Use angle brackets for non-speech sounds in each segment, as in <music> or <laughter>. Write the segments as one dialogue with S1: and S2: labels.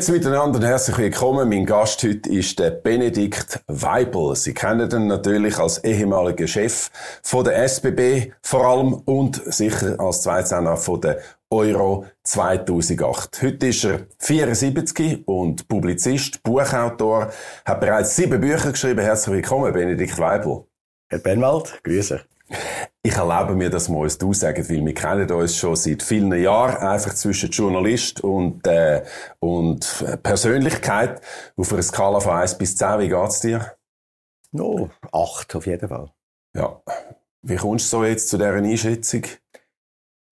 S1: Grüezi miteinander herzlich willkommen. Mein Gast heute ist der Benedikt Weibel. Sie kennen ihn natürlich als ehemaliger Chef von der SBB vor allem und sicher als Zweizehner von der Euro 2008. Heute ist er 74 und Publizist, Buchautor, hat bereits sieben Bücher geschrieben. Herzlich willkommen, Benedikt Weibel.
S2: Herr Benwald, grüße.
S1: Ich erlaube mir, dass wir uns du sagen, weil wir kennen uns schon seit vielen Jahren, einfach zwischen Journalist und, äh, und Persönlichkeit. Auf einer Skala von 1 bis 10, wie geht's dir?
S2: No, 8 auf jeden Fall.
S1: Ja. Wie kommst du so jetzt zu dieser Einschätzung?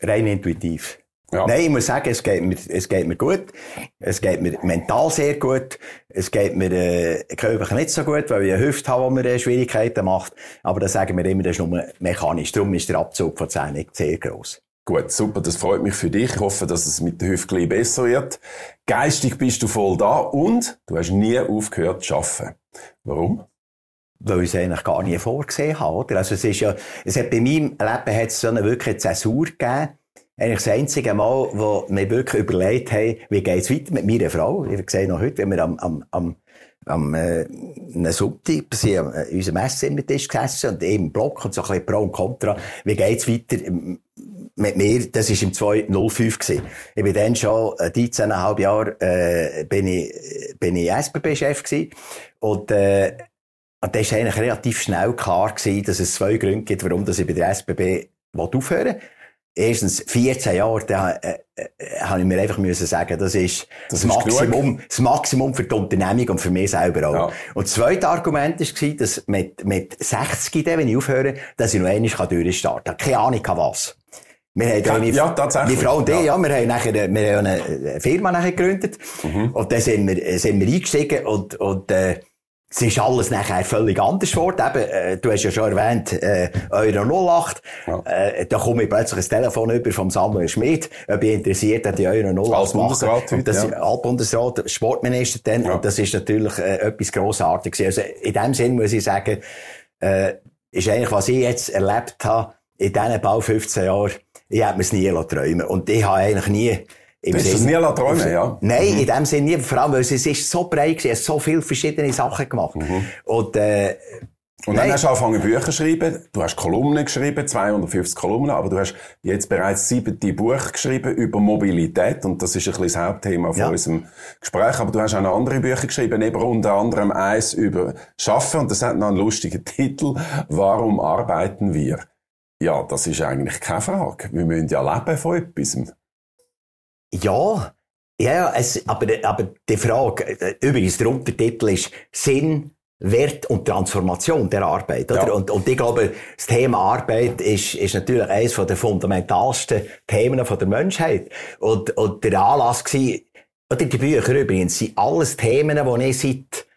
S2: Rein intuitiv. Ja. Nein, ich muss sagen, es geht, mir, es geht mir gut. Es geht mir mental sehr gut. Es geht mir äh, körperlich nicht so gut, weil ich eine Hüfte habe, die mir äh, Schwierigkeiten macht. Aber das sagen wir immer, das ist nur mechanisch. Darum ist der Abzug von 10 nicht sehr gross.
S1: Gut, super, das freut mich für dich. Ich hoffe, dass es mit der Hüfte besser wird. Geistig bist du voll da und du hast nie aufgehört zu arbeiten. Warum?
S2: weil ich es eigentlich gar nie vorgesehen habe, oder? Also es ist ja, es hat bei meinem Leben hat es so eine wirkliche Zäsur gegeben, eigentlich das einzige Mal, wo wir wirklich überlegt haben, wie geht's weiter mit meiner Frau. Ich sehe noch heute, wenn wir am, am, am, am äh, einem Sonntag sind an unserem Esszimmertisch gesessen und im Block und so ein bisschen Pro und Contra, wie geht's weiter mit mir, das war im 2005 gewesen. Ich bin dann schon äh, 13,5 Jahre, äh, bin ich, bin ich SBB-Chef gewesen. Und, äh, und da war eigentlich relativ schnell klar gewesen, dass es zwei Gründe gibt, warum ich bei der SBB aufhören will erstens 14 Jahre, da äh, äh, habe ich mir einfach müssen sagen, das ist das, das Maximum, das Maximum für die Unternehmung und für mich selber auch. Ja. Und das zweite Argument war, dass mit, mit 60, wenn ich aufhöre, dass ich noch einmal durchstarten kann. Keine Ahnung was. Wir haben
S1: ja, ja, tatsächlich.
S2: Die Frau und ich, ja. ja, wir haben nachher, wir haben eine Firma nachher gegründet. Mhm. Und dann sind wir, sind wir eingestiegen und, und, äh, es ist alles nachher völlig anders geworden. Eben, äh, du hast ja schon erwähnt, äh, Euro 08. Ja. Äh, da komme ich plötzlich ein Telefon über vom Samuel Schmidt, ob ich interessiert an die Euro 08
S1: Altbundesrat
S2: Und das, ja. Altbundesrat, Sportminister dann. Ja. Und das ist natürlich äh, etwas Grossartiges. Also in dem Sinn muss ich sagen, äh, ist eigentlich, was ich jetzt erlebt habe, in diesen bald 15 Jahren, ich hätte mir es nie träumen Und ich habe eigentlich nie,
S1: im du hast das nie träumen ja?
S2: Nein, mhm. in dem Sinne nie. Vor allem, weil es ist so breit gewesen, es so viele verschiedene Sachen gemacht. Mhm. Und, äh,
S1: und dann Nein. hast du angefangen Bücher zu schreiben. Du hast Kolumnen geschrieben, 250 Kolumnen, aber du hast jetzt bereits siebte Buch geschrieben über Mobilität und das ist ein bisschen das Hauptthema von ja. unserem Gespräch. Aber du hast auch noch andere Bücher geschrieben, eben unter anderem eins über Schaffen und das hat noch einen lustigen <laughs> Titel. Warum arbeiten wir? Ja, das ist eigentlich keine Frage. Wir müssen ja leben von etwas.
S2: Ja, ja, es, aber, aber die Frage, äh, übrigens, der Untertitel ist Sinn, Wert und Transformation der Arbeit. Oder? Ja. Und, und ich glaube, das Thema Arbeit ist, ist natürlich eines der fundamentalsten Themen von der Menschheit. Und, und der Anlass war, oder die Bücher übrigens, sind alles Themen, die ich seit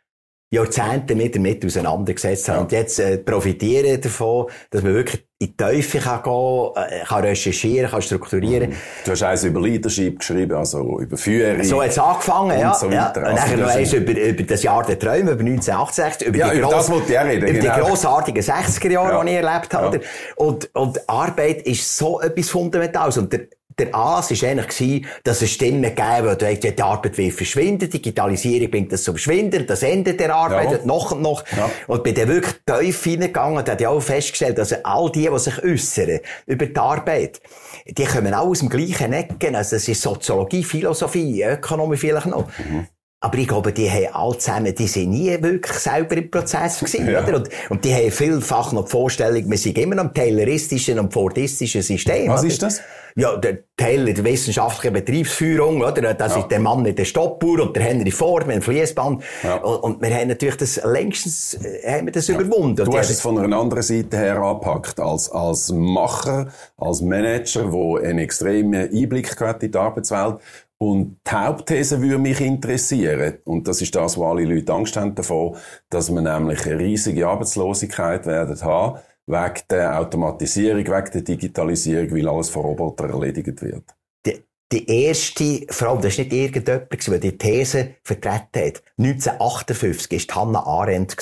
S2: Jahrzehnten mit damit auseinandergesetzt habe. Ja. Und jetzt äh, profitiere davon, dass man wirklich in die Tiefe kann gehen äh, kann, recherchieren, kann strukturieren.
S1: Du hast eins über Leadership geschrieben, also über Führung.
S2: So hat es angefangen, ja. So ja. Und dann also, noch eins über, über das Jahr der Träume, über 1968, über
S1: ja,
S2: die,
S1: über gross, reden,
S2: über genau. die grossartigen 60er Jahre, ja. die ich erlebt habe. Und, und Arbeit ist so etwas Fundamentales. Und der, der Anlass war eigentlich, dass es Stimmen gegeben die die Arbeit will verschwinden, Digitalisierung bringt das zum Schwinden, das Ende der Arbeit, ja. noch und noch. Ja. Und bei der wirklich tief hineingegangen, da hat ich auch festgestellt, dass all die, die sich äußern über die Arbeit, die kommen auch aus dem gleichen Ecken. Also das ist Soziologie, Philosophie, Ökonomie vielleicht noch. Mhm. Aber ich glaube, die haben alle zusammen, die sind nie wirklich selber im Prozess gewesen, <laughs> ja. oder? Und, und die haben vielfach noch die Vorstellung, wir sind immer noch im tayloristischen und fordistischen System.
S1: Was
S2: oder?
S1: ist das?
S2: Ja, der Taylor, der wissenschaftliche Betriebsführung, oder? Das ja. ist der Mann mit der Stoppuhr und der Henry Ford mit dem Fließband. Ja. Und, und, wir haben natürlich das längstens, äh, haben wir das ja. überwunden.
S1: Du hast es von einer anderen Seite her angepackt, als, als Macher, als Manager, der einen extremen Einblick hat in die Arbeitswelt und die Hauptthese würde mich interessieren. Und das ist das, wo alle Leute Angst haben davon, dass wir nämlich eine riesige Arbeitslosigkeit werden haben, wegen der Automatisierung, wegen der Digitalisierung, weil alles von Robotern erledigt wird.
S2: Die, die erste Frau, das war nicht irgendjemand, die die These vertreten hat. 1958 war Hannah Arendt.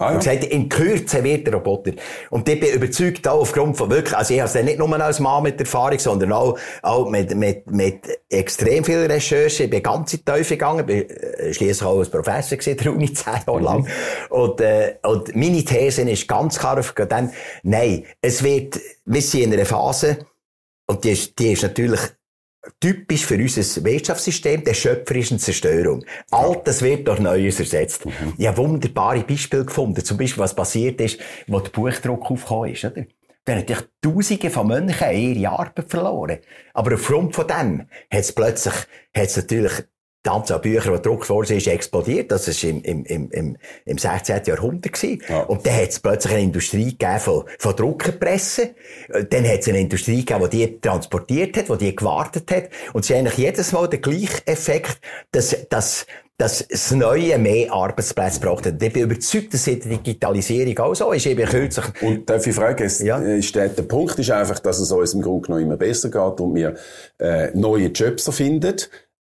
S2: Ah, ja. Und gesagt, in Kürze wird der Roboter. Und ich bin überzeugt auch aufgrund von wirklich, also ich habe es nicht nur als Mann mit Erfahrung, sondern auch, auch mit, mit, mit extrem viel Recherche. Ich bin ganz in die Teufel gegangen, bin äh, schliesslich auch als Professor gewesen, der Uni, zehn Jahre lang. Mhm. Und, äh, und meine These ist ganz klar auf dem, nein, es wird, wir sind in einer Phase, und die ist, die ist natürlich typisch für unser Wirtschaftssystem, der schöpferischen Zerstörung. Altes wird durch Neues ersetzt. Mhm. Ich habe wunderbare Beispiele gefunden. Zum Beispiel, was passiert ist, wo der Buchdruck aufgekommen ist, oder? Da haben natürlich Tausende von Mönchen ihre Arbeit verloren. Aber aufgrund von dem hat es plötzlich, hat es natürlich die Anzahl Bücher, die gedruckt worden ist, explodiert. Das war im, im, im, im, im 16. Jahrhundert. Ja. Und dann hat es plötzlich eine Industrie gegeben von, von Druckerpressen. Dann hat es eine Industrie gegeben, die die transportiert hat, die die gewartet hat. Und es ist eigentlich jedes Mal der gleiche Effekt, dass, dass, dass das Neue mehr Arbeitsplätze braucht. Ich bin überzeugt, dass der Digitalisierung auch so ist. Eben kürzlich.
S1: Und darf ich fragen, ist, ja. ist der, der Punkt ist einfach, dass es uns im Grunde genommen immer besser geht und wir äh, neue Jobs erfinden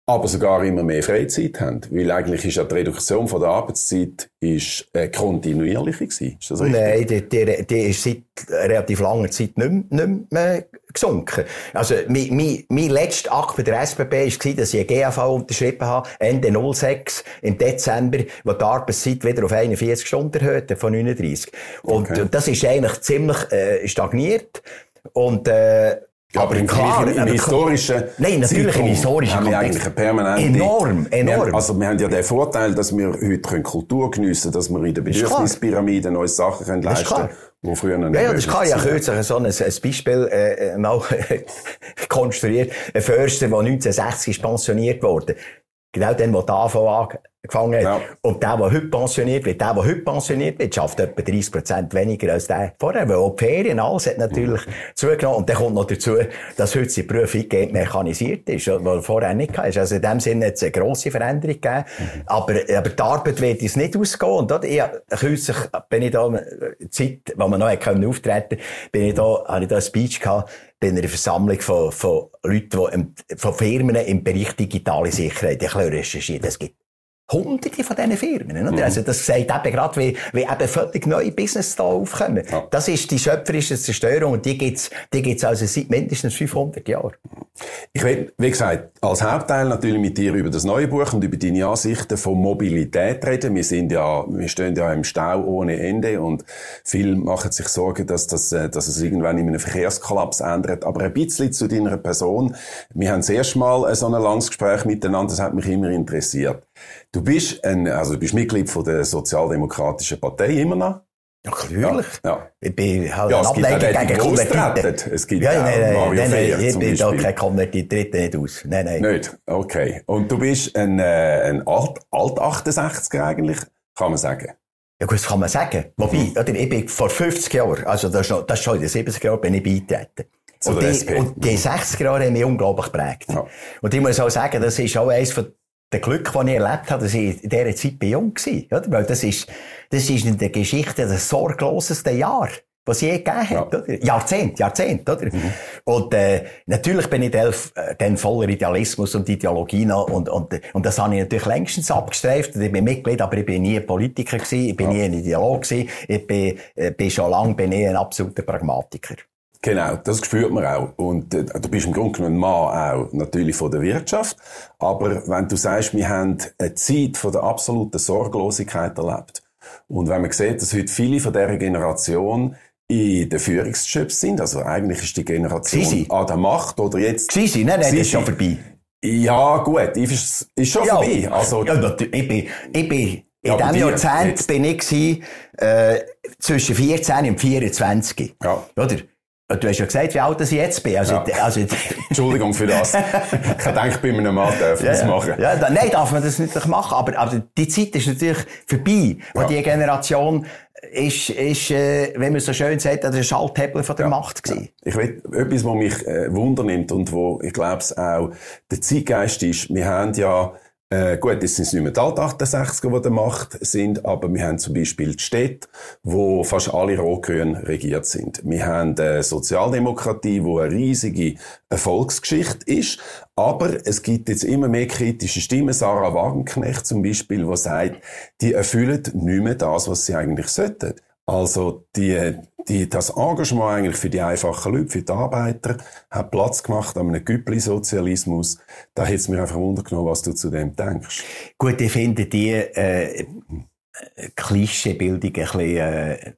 S1: aber sogar immer mehr Freizeit haben. Weil eigentlich ist ja die Reduktion von der Arbeitszeit ist, äh, kontinuierlich gewesen. Ist
S2: das richtig? Nein, die, die, die ist seit relativ langer Zeit nicht, nicht mehr gesunken. Also, mein, mein, mein letzter Akt bei der SBB war, dass ich eine GAV unterschrieben habe, Ende 06, im Dezember, wo die Arbeitszeit wieder auf 41 Stunden erhöht, von 39. Und okay. das ist eigentlich ziemlich äh, stagniert. Und, äh,
S1: ja, aber im, klar, im, historischen
S2: Nein, natürlich im historischen
S1: haben wir eigentlich eine permanente...
S2: Enorm, enorm.
S1: Wir, also wir haben ja den Vorteil, dass wir heute Kultur geniessen können, dass wir in der Bedürfnispyramide neue Sachen können leisten können,
S2: die früher nicht Ja, ja, das kann ja kürzlich so ein, ein Beispiel äh, äh mal <laughs> konstruiert. Ein Förster, der 1960 ist pensioniert wurde. Genau dann, wo die AV gefangen hat. Ja. Und der, der heute pensioniert wird, der, der heute pensioniert wird, schafft etwa 30 Prozent weniger als der vorher. Weil auch die Ferien, alles hat natürlich mhm. zugenommen. Und dann kommt noch dazu, dass heute die Prüfung mechanisiert ist, was vorher nicht war. Also in dem Sinne hat es eine grosse Veränderung gegeben. Mhm. Aber, aber die Arbeit wird es nicht ausgehen. Und dort, ich, kürzlich bin ich da, Zeit, wo man noch auftreten konnte, bin ich da, habe ich da ein Speech gehabt, bei einer Versammlung von, von Leuten, die von Firmen im Bereich digitale Sicherheit, ich recherchiert. Es gibt Hunderte von diesen Firmen. Oder? Mhm. Also das sagt eben gerade, wie, wie eben völlig neue Business da aufkommen. Ja. Das ist die schöpferische Zerstörung und die gibt's, die gibt's also seit mindestens 500 Jahren.
S1: Ich will, wie gesagt, als Hauptteil natürlich mit dir über das neue Buch und über deine Ansichten von Mobilität reden. Wir sind ja, wir stehen ja im Stau ohne Ende und viele machen sich Sorgen, dass das, äh, dass es irgendwann in einem Verkehrskollaps ändert. Aber ein bisschen zu deiner Person. Wir haben das erste Mal so ein langes Gespräch miteinander, das hat mich immer interessiert. Du bist ein, also du bist Mitglied von der Sozialdemokratischen Partei immer noch.
S2: Ja, natürlich. Ja, ja. Ich bin halt
S1: ja, Ableger gegen Konvertiten. Es gibt ja, nein, nein, Mario nein, nein,
S2: ich bin da kein Konvertit, tritt nicht aus. Nein, nein.
S1: Nicht? Okay. Und du bist ein, äh, ein Alt, Alt 68er eigentlich, kann man sagen.
S2: Ja gut, das kann man sagen. Wobei, mhm. oder, ich bin vor 50 Jahren, also das ist, noch, das ist schon in den 70 Jahren, bin ich beigetreten. Und die, und die 60er Jahre haben mich unglaublich geprägt. Ja. Und ich muss auch sagen, das ist auch eines von der Glück, das ich erlebt habe, dass ich in dieser Zeit bei jung war. Oder? Weil das ist, das ist in der Geschichte das sorgloseste Jahr, was es je gegeben hat. Ja. Oder? Jahrzehnt, Jahrzehnt, oder? Mhm. Und, äh, natürlich bin ich dann, äh, dann voller Idealismus und Ideologie noch, und, und, und das habe ich natürlich längstens abgestreift. Ich bin Mitglied, aber ich bin nie ein Politiker gewesen, ich bin ja. nie ein Ideolog gewesen, ich bin, äh, bin schon lange bin ich ein absoluter Pragmatiker.
S1: Genau, das spürt man auch. Und äh, du bist im Grunde genommen ein Mann auch natürlich von der Wirtschaft. Aber wenn du sagst, wir haben eine Zeit von der absoluten Sorglosigkeit erlebt. Und wenn man sieht, dass heute viele von dieser Generation in den Führungsjobs sind, also eigentlich ist die Generation
S2: Sisi.
S1: an der Macht oder jetzt...
S2: Sisi, nein, nein, das ist schon vorbei.
S1: Ja, gut, ist, ist schon ja, vorbei. Also,
S2: ja, ich bin, ich bin in ja, diesem Jahrzehnt jetzt. bin ich äh, zwischen 14 und 24. Ja. Oder? Du hast ja gesagt, wie alt ich jetzt bin. Also,
S1: ja. also, <laughs> Entschuldigung für das. <laughs> ich denke, bei einem Mann darf man
S2: ja,
S1: das machen.
S2: Ja, da, nein, darf man das nicht machen. Aber, aber die Zeit ist natürlich vorbei. Ja. Und die Generation ist, ist äh, wenn man so schön sagt, der Schalthebel von der. Macht gewesen.
S1: Ich will, etwas, was mich äh, wundernimmt und wo, ich glaube, auch der Zeitgeist ist, wir haben ja Äh, gut, es sind nicht mehr die Alt 68er, die der Macht sind, aber wir haben zum Beispiel die Städte, wo fast alle rot-grün regiert sind. Wir haben eine Sozialdemokratie, wo eine riesige Erfolgsgeschichte ist, aber es gibt jetzt immer mehr kritische Stimmen. Sarah Wagenknecht zum Beispiel, die sagt, die erfüllen nicht mehr das, was sie eigentlich sollten. Also die, die, das Engagement eigentlich für die einfachen Leute, für die Arbeiter, hat Platz gemacht an einem Güppli-Sozialismus. Da hätte es mir einfach wundern was du zu dem denkst.
S2: Gut, ich finde die äh, Klischeebildung ein bisschen äh,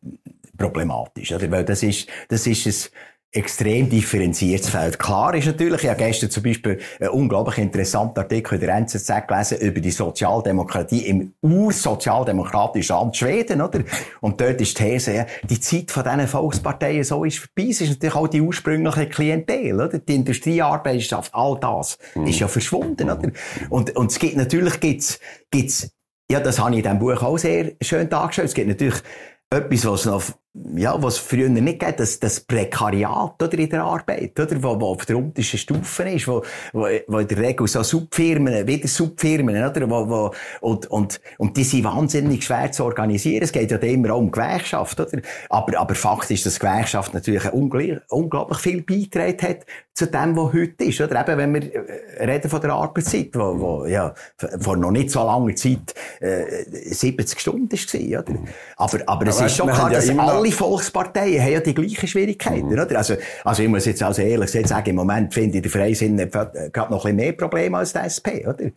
S2: problematisch. Oder? Weil das ist, das ist ein extrem differenziertes Feld. Klar ist natürlich, ich habe gestern zum Beispiel einen unglaublich interessanten Artikel in der NZZ gelesen über die Sozialdemokratie im ursozialdemokratischen Land Schweden, oder? Und dort ist die These, die Zeit von diesen Volksparteien so ist vorbei. Es ist natürlich auch die ursprüngliche Klientel, oder? Die Industriearbeiterschaft, all das mhm. ist ja verschwunden, oder? Und, und es gibt, natürlich gibt's, gibt's, ja, das habe ich in diesem Buch auch sehr schön dargestellt. Es gibt natürlich etwas, was noch ja, was früher nicht geht, das, das Prekariat oder, in der Arbeit, oder, wo, wo auf der untersten Stufe ist, wo, wo, wo in der Regel so Subfirmen, wieder Subfirmen, oder, wo, wo, und, und, und die sind wahnsinnig schwer zu organisieren. Es geht ja immer auch um Gewerkschaft, oder? Aber, aber Fakt ist, dass Gewerkschaft natürlich unglaublich, unglaublich viel beigetragen hat zu dem, was heute ist, oder? Eben, wenn wir äh, reden von der Arbeitszeit, wo, wo, ja, vor noch nicht so langer Zeit, äh, 70 Stunden war, oder? Aber, aber es aber ist schon klar, dass alle Volksparteien haben ja die gleichen Schwierigkeiten, mhm. oder? Also, also ich muss jetzt also ehrlich sagen, im Moment finde ich der Freisinn gerade noch ein bisschen mehr Probleme als der SP, oder?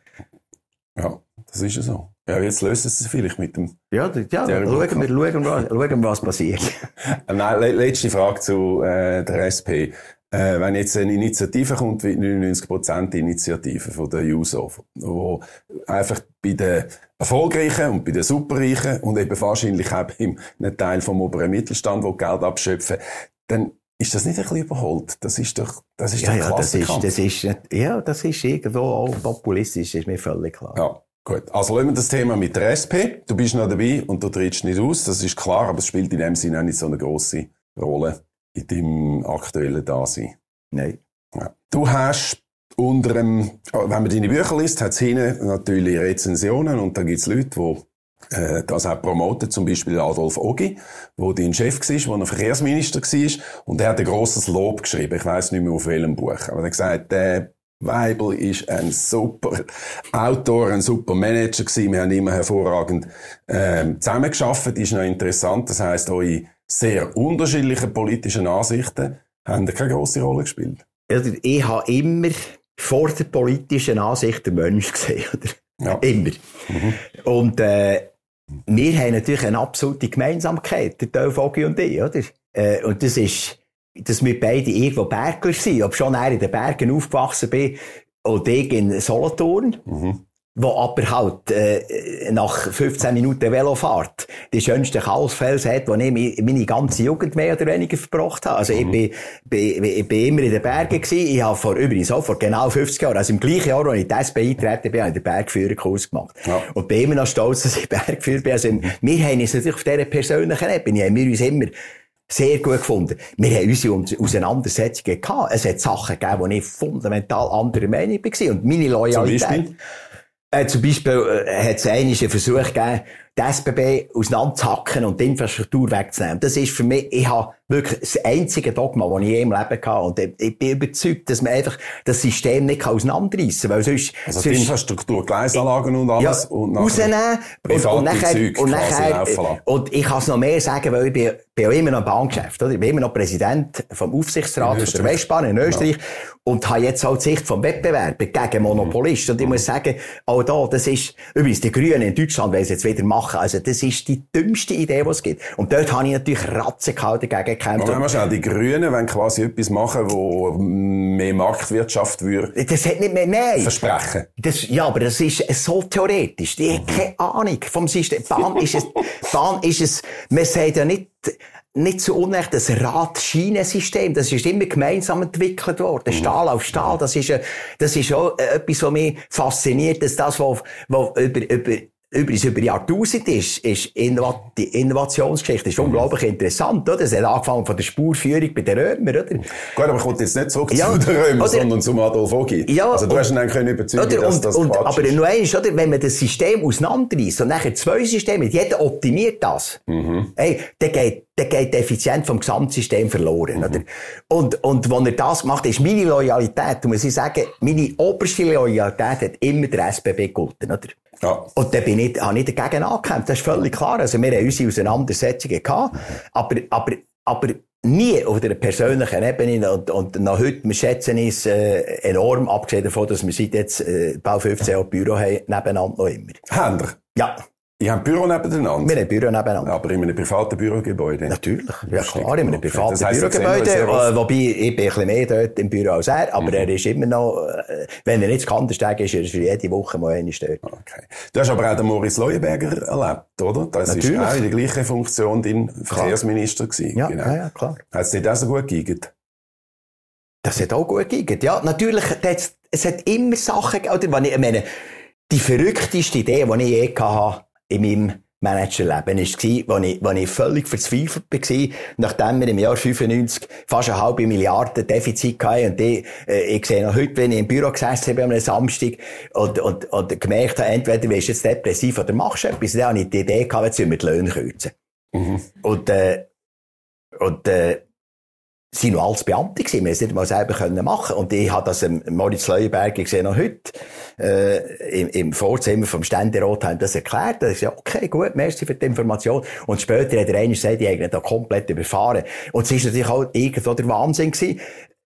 S1: Ja, das ist ja so. Ja, jetzt sie es vielleicht mit dem...
S2: Ja, ja schauen wir, schauen, wir, schauen was passiert. <laughs>
S1: Nein, letzte Frage zu äh, der SP. Äh, wenn jetzt eine Initiative kommt, wie 99% Initiative von der JUSO, wo einfach bei den Erfolgreichen und bei den Superreichen und eben wahrscheinlich auch bei einem Teil vom oberen Mittelstand, wo Geld abschöpfen, dann ist das nicht ein bisschen überholt? Das ist doch, das ist
S2: ja, doch ja, das ist, das ist, ja, das ist irgendwo auch populistisch, ist mir völlig klar.
S1: Ja. Gut, also lassen wir das Thema mit der SP. Du bist noch dabei und du trittst nicht aus, das ist klar, aber es spielt in dem Sinne auch nicht so eine grosse Rolle in deinem aktuellen Dasein?
S2: Nein.
S1: Ja. Du hast unter dem, wenn man deine Bücher liest, hat es hinten natürlich Rezensionen und da gibt es Leute, die äh, das auch promoten, zum Beispiel Adolf Ogi, wo dein Chef war, wo er Verkehrsminister war und er hat ein grosses Lob geschrieben, ich weiß nicht mehr auf welchem Buch, aber er hat gesagt, der Weibel ist ein super Autor, ein super Manager gewesen. Wir haben immer hervorragend ähm, zusammengearbeitet. Ist noch interessant. Das heißt, eure sehr unterschiedlichen politischen Ansichten haben keine grosse Rolle gespielt.
S2: Also ich habe immer vor der politischen Ansicht den Mensch gesehen. Oder? Ja. Immer. Mhm. Und äh, wir haben natürlich eine absolute Gemeinsamkeit, der Teil und ich. Oder? Äh, und das ist, dass wir beide irgendwo Bergler sind. Ob schon in den Bergen aufgewachsen bin und ich in Solothurn. Mhm wo aber halt äh, nach 15 Minuten Velofahrt die schönsten Kalsfels hat, wo ich meine ganze Jugend mehr oder weniger verbracht habe. Also mhm. ich, bin, bin, ich bin immer in den Bergen gewesen. Ich habe vor übrigens auch vor genau 50 Jahren, also im gleichen Jahr, als ich die SP eingetreten bin, habe ich den Bergführerkurs gemacht. Ja. Und bin immer noch stolz, dass ich <laughs> Bergführer bin. Also wir haben uns natürlich auf dieser persönlichen Ebene, haben wir uns immer sehr gut gefunden. Wir haben unsere Auseinandersetzungen gehabt. Es hat Sachen gegeben, wo ich fundamental anderer Meinung war. Und meine Loyalität... Äh, zum Beispiel äh, hat es einen Versuch gegeben, die SBB auseinanderzuhacken und die Infrastruktur wegzunehmen. Das ist für mich, ich habe wirklich das einzige Dogma, das ich je im Leben hatte. Und ich, bin überzeugt, dass man einfach das System nicht auseinanderreißen kann. Weil sonst,
S1: also sonst, die Infrastruktur, Gleisanlagen und alles.
S2: Ja, und rausnehmen. Und, und nachher, und, nachher und ich kann es noch mehr sagen, weil ich bin, bin auch immer noch im Bahngeschäft, oder? Ich bin immer noch Präsident vom Aufsichtsrat der Westbahn in Österreich. Ja. Und habe jetzt auch die Sicht vom Wettbewerb gegen Monopolisten. Mhm. Und ich muss sagen, auch da, das ist, übrigens, die Grünen in Deutschland wollen es jetzt wieder machen. Also, das ist die dümmste Idee, die es gibt. Und dort habe ich natürlich Ratzen dagegen gekämpft.
S1: Aber schnell, die Grünen wollen quasi etwas machen, wo mehr Marktwirtschaft würde.
S2: Das hat nicht mehr, nein.
S1: Versprechen.
S2: Das, ja, aber das ist so theoretisch. Die haben keine Ahnung vom System. Bahn ist es, Bahn ist es, man sagt ja nicht, nicht zu Unrecht das Rad-Schienensystem. Das ist immer gemeinsam entwickelt worden. Mhm. Stahl auf Stahl. Das ist, das ist auch etwas, was mich fasziniert, dass das, was, was über, über übrigens über Jahrtausend ist, ist Innovat die Innovationsgeschichte ist unglaublich interessant, oder? Es hat angefangen von der Spurführung bei den Römern, oder?
S1: Gut, aber kommt jetzt nicht zurück ja, zu den Römern, oder, sondern zum Adolf Ogi. Ja, also du und, hast ihn dann können überzeugen, oder, dass
S2: und,
S1: das
S2: und,
S1: Quatsch
S2: Aber nur eins, oder? Wenn man das System auseinanderreißt und nachher zwei Systeme, jeder optimiert das, mhm. hey, dann geht, dann geht die Effizienz vom Gesamtsystem verloren, mhm. oder? Und, und wenn er das macht, ist meine Loyalität, muss ich sagen, meine oberste Loyalität hat immer der SBB gegolten, oder? Ja. Und dann bin ich, habe ich dagegen angekämpft. Das ist völlig klar. Also wir haben unsere Auseinandersetzungen gehabt. Aber, aber, aber nie auf der persönlichen Ebene. Und, und noch heute, wir schätzen es äh, enorm, abgesehen davon, dass wir seit jetzt äh, bald 15 Jahre Büro haben, nebeneinander noch immer.
S1: Haben
S2: Ja.
S1: Ihr habt Büro nebeneinander?
S2: Wir haben Büro nebeneinander.
S1: Aber in einem privaten Bürogebäude?
S2: Natürlich. Ja, klar, in einem privaten das heisst, Bürogebäude. Äh, wobei, ich bin ein bisschen mehr dort im Büro als er, aber mhm. er ist immer noch, äh, wenn er nicht Kandersteg ist, ist er jede Woche mal eine dort.
S1: Okay. Du hast aber auch den Moritz Leuenberger erlebt, oder? Das Natürlich. ist auch in der gleichen Funktion dein Verkehrsminister gewesen.
S2: Ja, genau. ja, ja, klar.
S1: Hat es dir das so gut gegeben?
S2: Das hat auch gut gegeben. Ja, natürlich, es hat immer Sachen, oder, wenn ich, ich meine, die verrückteste Idee, die ich je hatte, in meinem Managerleben war, wo ich, wo ich völlig verzweifelt war, nachdem wir im Jahr 95 fast eine halbe Milliarde Defizit hatten. Und ich, äh, ich sehe noch heute, wenn ich im Büro gesessen bin am Samstag und, und, und gemerkt habe, entweder wirst du jetzt depressiv oder machst du etwas, dann habe ich die Idee gehabt, jetzt wir die Löhne kürzen. Mhm. Und, äh, und, äh, sie noch als Beamte gewesen. Wir haben es nicht mal selber können machen. Und ich habe das im Moritz Leuenberger gesehen, noch heute, äh, im, im Vorzimmer vom Ständerat haben das erklärt. Da ist ja, okay, gut, merci für die Information. Und später hat der eine gesagt, die haben da komplett überfahren. Und es ist natürlich auch irgendwo der Wahnsinn gewesen.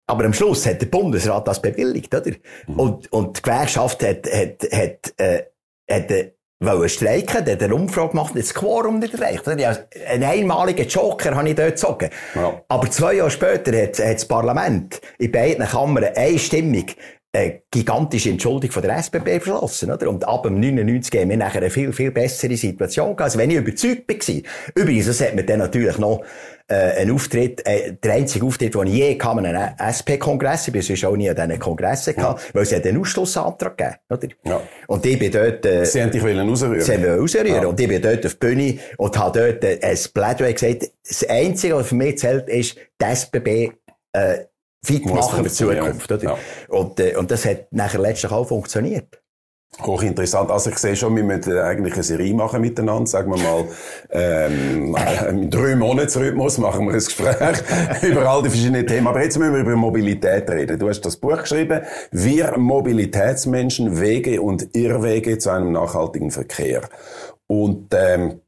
S2: Aber am Schluss hat der Bundesrat das bewilligt, oder? Mhm. Und, und die Gewerkschaft hat, hat, hat, äh, hat, äh, wollen streiken, der hat eine Umfrage gemacht, das Quorum nicht erreicht. Einen einmaligen Joker habe ich dort gezogen. Ja. Aber zwei Jahre später hat, hat das Parlament in beiden Kammern einstimmig eine gigantische Entschuldigung von der SBB beschlossen, oder? Und ab dem 99 haben wir nachher eine viel, viel bessere Situation gehabt, als wenn ich überzeugt war. Übrigens, das hat mir dann natürlich noch, äh, einen Auftritt, äh, der einzige Auftritt, den ich je kam, einen SP-Kongress, ich bin sonst auch nie an diesen Kongressen gehabt, ja. weil es einen Ausschlussantrag gegeben, oder? Ja. Und ich bin dort, äh,
S1: Sie haben dich wollen rausrühren.
S2: Sie haben rausrühren. Ja. Und ich bin dort auf die Bühne und habe dort äh, ein Plädoyer gesagt, das Einzige, was für mich zählt, ist, die SBB, äh, fit machen für die Zukunft. Oder? Ja. Und, äh, und das hat nachher letztlich auch funktioniert.
S1: Hochinteressant. Also ich sehe schon, wir müssen eigentlich eine Serie machen miteinander. Sagen wir mal, ähm, im drei Monatsrhythmus machen wir ein Gespräch <laughs> über all die verschiedenen Themen. Aber jetzt müssen wir über Mobilität reden. Du hast das Buch geschrieben, Wir Mobilitätsmenschen, Wege und Irrwege zu einem nachhaltigen Verkehr. Und ähm,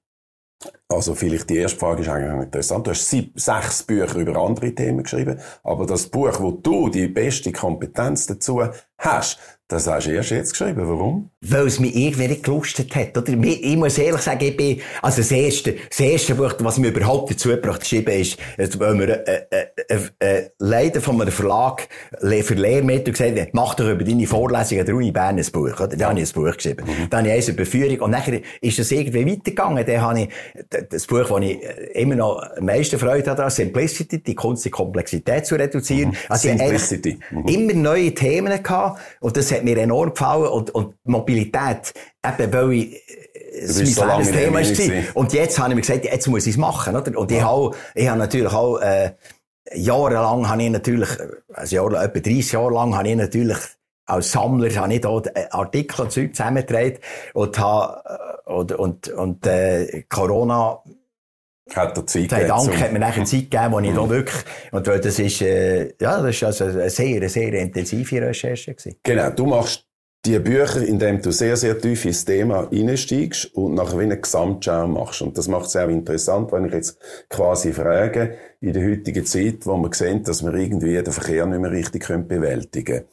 S1: also vielleicht die erste Frage ist eigentlich interessant. Du hast sieb, sechs Bücher über andere Themen geschrieben, aber das Buch, wo du die beste Kompetenz dazu hast, das hast du erst jetzt geschrieben. Warum?
S2: Weil es mich irgendwie nicht gelustet hat. Oder? Ich muss ehrlich sagen, ich bin, also das erste, das erste Buch, was mir überhaupt dazu gebracht geschrieben ist, weil mir, äh, äh, äh, äh, Leiter von einem Verlag für Lehrmittel gesagt hat, mach doch über deine Vorlesungen an der Uni Bern ein Buch, oder? Da habe ich ein Buch geschrieben. Mhm. Dann habe ich eins über Führung und nachher ist das irgendwie weitergegangen. Dann habe ich, das Buch, das ich immer noch am meisten Freude habe, Simplicity, die Kunst, die Komplexität zu reduzieren. Mhm.
S1: Also Simplicity.
S2: Mhm. Immer neue Themen gehabt und das hat mir enorm gefallen und, und Mobilität, eben weil ich, äh, es mein so Thema war. Und jetzt habe ich mir gesagt, jetzt muss ich es machen, oder? Und ja. ich habe, ich habe natürlich auch, äh, jahrelang habe ich natürlich, also Jahre, etwa 30 Jahre lang habe ich natürlich als Sammler habe ich dort äh, Artikel und Zeug zusammengetragen und habe, äh, und, und, und, äh, Corona,
S1: hat der Zeit
S2: gegeben. Dank hat mir nachher Zeit gegeben, wo ich da wirklich, und weil das ist, äh, ja, das ist also eine sehr, sehr intensive Recherche gewesen.
S1: Genau. Du machst die Bücher, indem du sehr, sehr tief ins Thema einsteigst und nachher wie eine Gesamtschau machst. Und das macht es auch interessant, wenn ich jetzt quasi frage, in der heutigen Zeit, wo wir sehen, dass wir irgendwie den Verkehr nicht mehr richtig bewältigen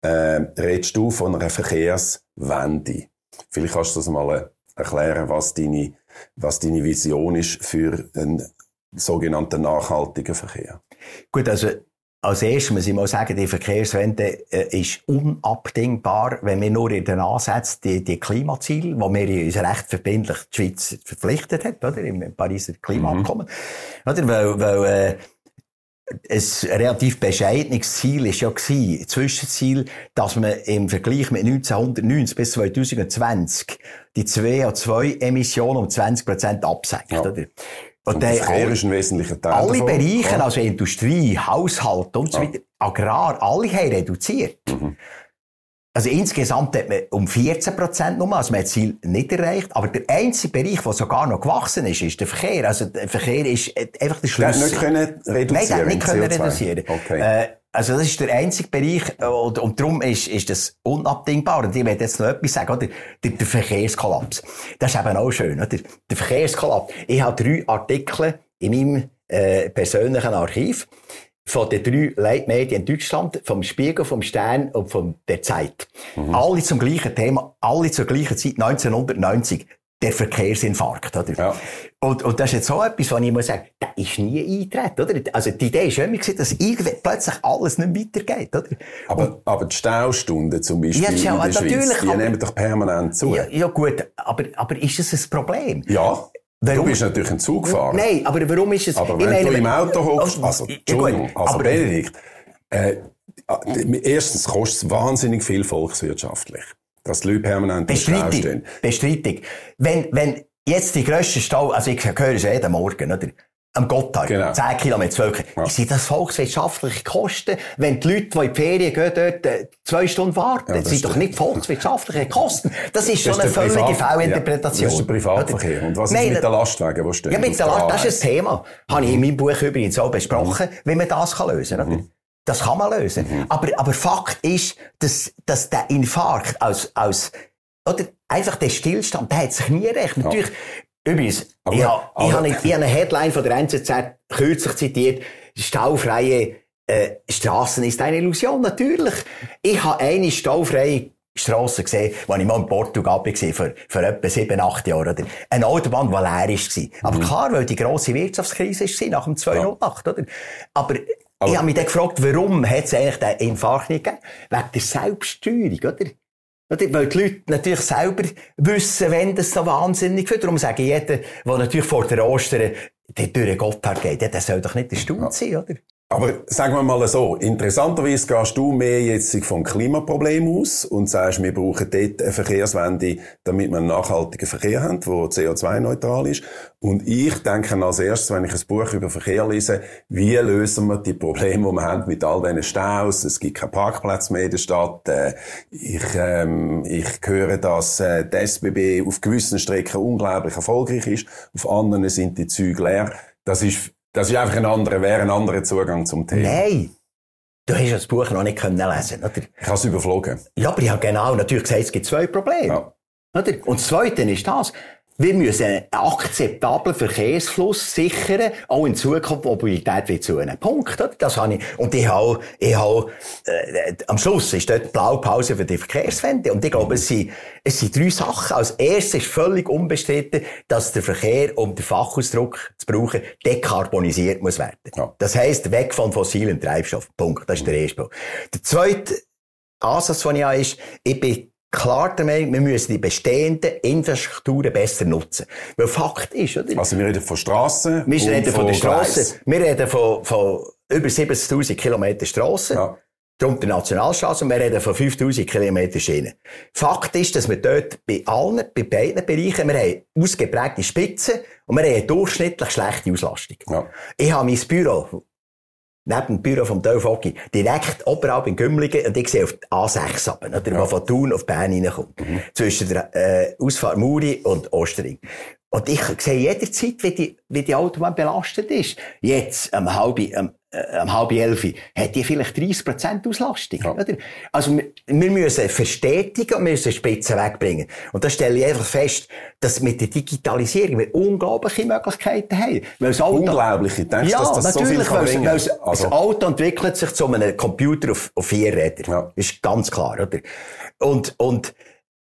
S1: können, äh, redest du von einer Verkehrswende. Vielleicht kannst du das mal erklären, was deine was deine Vision ist für einen sogenannten nachhaltigen Verkehr.
S2: Gut, also als erstes muss ich mal sagen, die Verkehrswende äh, ist unabdingbar, wenn wir nur in den Ansätzen die, die Klimaziele, wo wir uns recht verbindlich die Schweiz verpflichtet hat, oder, im Pariser Klimaabkommen, mhm. oder, weil, weil äh, ein relativ bescheidenes Ziel ist ja gewesen, Zwischenziel, dass man im Vergleich mit 1990 bis 2020 die CO2-Emissionen um 20% absenkt, ja. oder?
S1: Und, und der Verkehr ist ein wesentlicher Teil
S2: Alle davon. Bereiche, ja. also Industrie, Haushalt und so weiter, Agrar, alle haben reduziert. Mhm. Also insgesamt hat man um 14 Prozent nur, also man hat das Ziel nicht erreicht. Aber der einzige Bereich, der sogar noch gewachsen ist, ist der Verkehr. Also der Verkehr ist einfach der Schlüssel.
S1: Der nicht können reduzieren Nein, der
S2: hat nicht können reduzieren. Okay. Äh, also das ist der einzige Bereich, und, und darum ist, ist das unabdingbar. Und ich werde jetzt noch etwas sagen, oder? Der, der Verkehrskollaps. Das ist eben auch schön, oder? Der Verkehrskollaps. Ich habe drei Artikel in meinem äh, persönlichen Archiv von den drei Leitmedien in Deutschland, vom Spiegel, vom Stern und von der Zeit. Mhm. Alle zum gleichen Thema, alle zur gleichen Zeit, 1990. Der Verkehrsinfarkt, oder? Ja. Und, und das ist jetzt so etwas, was ich muss sagen, das ist nie eingetreten, oder? Also, die Idee ist immer gewesen, dass irgendwie plötzlich alles nicht weitergeht, oder?
S1: Aber, aber die Staustunden zum Beispiel ja, in der Schweiz, die aber, nehmen doch permanent zu.
S2: Ja, ja gut, aber, aber ist das ein Problem?
S1: Ja. Warum? Du bist natürlich ein Zugfahrer.
S2: Nein, aber warum ist es...
S1: Aber wenn meine, du im Auto hockst, also, Entschuldigung, also aber, Benedikt, äh, erstens kostet es wahnsinnig viel volkswirtschaftlich, dass die Leute permanent Stau stehen.
S2: Bestreitig. Wenn, wenn jetzt die grösste Stau, also ich höre es jeden Morgen, oder? am Gotthard. Genau. 10 Kilometer, 12 Kilometer. Ja. Sind das volkswirtschaftliche Kosten, wenn die Leute, die in die Ferien gehen, dort äh, zwei Stunden warten? Ja, das, sind doch nicht volkswirtschaftliche Kosten. Das ist schon eine völlige Fehlinterpretation.
S1: Ja, das ist der Privatverkehr. Und was Nein, ist mit den Lastwagen, die stehen?
S2: Ja, mit den Lastwagen, das ist ein Thema. Mhm. Habe ich in meinem Buch übrigens auch besprochen, mhm. wie man das kann lösen kann. Mhm. Das kann man lösen. Mhm. Aber, aber Fakt ist, dass, dass der Infarkt aus, aus, oder einfach der Stillstand, der hat sich nie recht. Natürlich, Übrigens, aber, ich habe ich hab ich eine Headline von der NZZ kürzlich zitiert, staufreie äh, Straßen ist eine Illusion, natürlich. Ich habe eine staufreie Strasse gesehen, als ich mal in Portugal war, vor, vor etwa sieben, acht Jahren. Oder? Eine Autobahn, die leer war. Aber mhm. klar, weil die grosse Wirtschaftskrise war, nach dem 208, ja. oder? Aber, aber ich habe mich dann gefragt, warum hat es eigentlich den Infarkt nicht gegeben? Wegen der Selbststeuerung, oder? Weil die Leute natürlich selber wissen, wenn das so wahnsinnig wird. Darum sage ich jeder, der natürlich vor der Ostern durch den Gotthard geht, der soll doch nicht der Stuhl ja. sein, oder?
S1: Aber sagen wir mal so, interessanterweise gehst du mehr jetzt vom Klimaproblem aus und sagst, wir brauchen dort eine Verkehrswende, damit wir einen nachhaltigen Verkehr haben, der CO2-neutral ist. Und ich denke als erstes, wenn ich ein Buch über Verkehr lese, wie lösen wir die Probleme, die wir haben mit all diesen Staus? Es gibt keinen Parkplatz mehr in der Stadt. Äh, ich, ähm, ich höre, dass äh, die SBB auf gewissen Strecken unglaublich erfolgreich ist, auf anderen sind die Züge leer. Das ist das ist einfach ein anderer, wäre ein anderer Zugang zum Thema.
S2: Nein. Du hast das Buch noch nicht können lesen, oder?
S1: Ich habe es überflogen.
S2: Ja, aber ich habe genau natürlich gesagt, es gibt zwei Probleme. Ja. Oder? Und das Zweite ist das. Wir müssen einen akzeptablen Verkehrsfluss sichern, auch in Zukunft Mobilität wird zu einem Punkt. Oder? Das habe ich, und ich habe, ich habe, äh, am Schluss ist dort die Blaupause für die Verkehrswende. Und ich glaube, es sind, es sind drei Sachen. Als erstes ist völlig unbestritten, dass der Verkehr, um den Fachausdruck zu brauchen, dekarbonisiert muss werden. Ja. Das heisst, weg von fossilen Treibstoffen. Punkt. Das ist der erste Punkt. Der zweite Ansatz, den ich habe, ist, ich bin klar der Meinung, wir müssen die bestehenden Infrastrukturen besser nutzen. Weil Fakt ist, oder?
S1: Also wir reden von Strassen.
S2: Wir reden von, von der Strasse. Wir reden von, von über 70.000 Kilometer Strassen. Ja. Darum die Nationalstraße und wir reden von 5000 Kilometer Schienen. Fakt ist, dass wir dort bei allen, bei beiden Bereichen, wir haben ausgeprägte Spitzen und wir haben eine durchschnittlich schlechte Auslastung. Ja. Ich habe mein Büro, neben dem Büro vom Teufoggi, direkt oberhalb in Gümligen und ich sehe auf die A6 ab, oder, ja. von Thun auf Bern reinkommt. Mhm. Zwischen der äh, Ausfahrt Muri und Ostering. Und ich sehe jederzeit, wie die, wie die Autobahn belastet ist. Jetzt, am halben, am, äh, um halb elf, hat die vielleicht 30% Auslastung. Ja. Oder? Also, wir, wir müssen verstetigen und wir müssen Spitzen wegbringen. Und da stelle ich einfach fest, dass mit der Digitalisierung wir unglaubliche Möglichkeiten haben.
S1: Weil das Auto, unglaubliche? Denkst ja, dass das natürlich, so viel kann weil, weil
S2: also. das Auto entwickelt sich zu einem Computer auf, auf vier Rädern. Ja. Das ist ganz klar, oder? Und, und,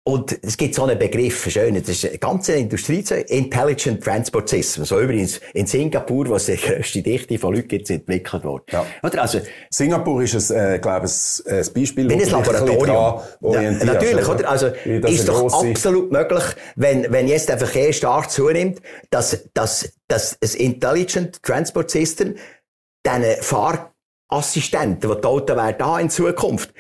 S2: und es gibt so einen Begriff, schön, das ist eine ganze Industrie, Intelligent Transport System. So übrigens in Singapur, wo es die grösste Dichte von Leuten gibt, entwickelt worden. Ja.
S1: Oder also, Singapur ist, ein, äh, glaube ich, ein Beispiel,
S2: wo ein Laboratorium. Ja, natürlich, oder? Also, ist doch grosse... absolut möglich, wenn, wenn jetzt der Verkehr stark zunimmt, dass, dass, dass ein Intelligent Transport System diesen Fahrassistenten, die die Autos werden in Zukunft,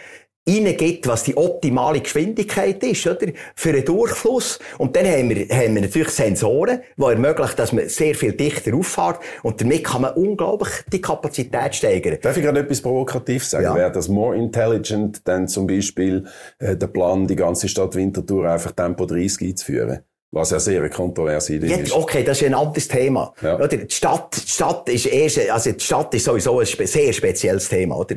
S2: reingibt, was die optimale Geschwindigkeit ist, oder? Für einen Durchfluss. Und dann haben wir, haben wir natürlich Sensoren, die ermöglichen, dass man sehr viel dichter auffährt. Und damit kann man unglaublich die Kapazität steigern.
S1: Darf ich gerade etwas provokativ sagen? Ja. Wäre das more intelligent, dann zum Beispiel äh, der Plan, die ganze Stadt Winterthur einfach Tempo 30 einzuführen? Was ja sehr kontrovers ist.
S2: Okay, das ist ein anderes Thema. Ja. Oder? Die Stadt, die Stadt ist erst, also die Stadt ist sowieso ein sehr spezielles Thema, oder?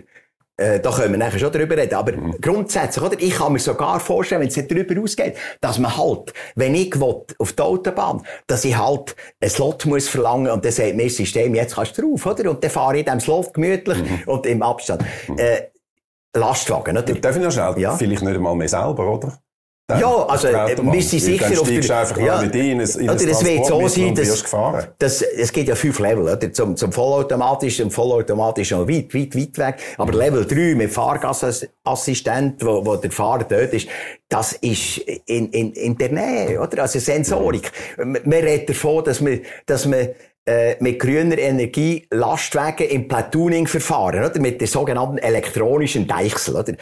S2: Äh, da können wir nachher schon drüber reden. Aber mhm. grundsätzlich, oder? Ich kann mir sogar vorstellen, wenn es darüber ausgeht, dass man halt, wenn ich will, auf die Autobahn, dass ich halt ein Slot muss verlangen und dann sagt mir das System, jetzt kannst du drauf, oder? Und dann fahre ich in diesem Slot gemütlich mhm. und im Abstand. Mhm. Äh, Lastwagen, oder?
S1: Darf ich noch schnell? Ja? Vielleicht nicht einmal mehr selber, oder?
S2: Ja, also, äh, wir sind sicher
S1: auf der... einfach ja, mit in, in oder
S2: das wird so sein, dass, dass, es gibt ja fünf Level, oder? Zum, zum vollautomatisch, zum vollautomatisch noch weit, weit, weit weg. Aber Level 3 mit Fahrgasassistent, wo, wo der Fahrer dort ist, das ist in, in, in der Nähe, oder? Also Sensorik. Mhm. Man redet davon, dass man, dass man mit grüner Energie Lastwagen im Platooning-Verfahren, oder? Mit der sogenannten elektronischen Deichsel, oder?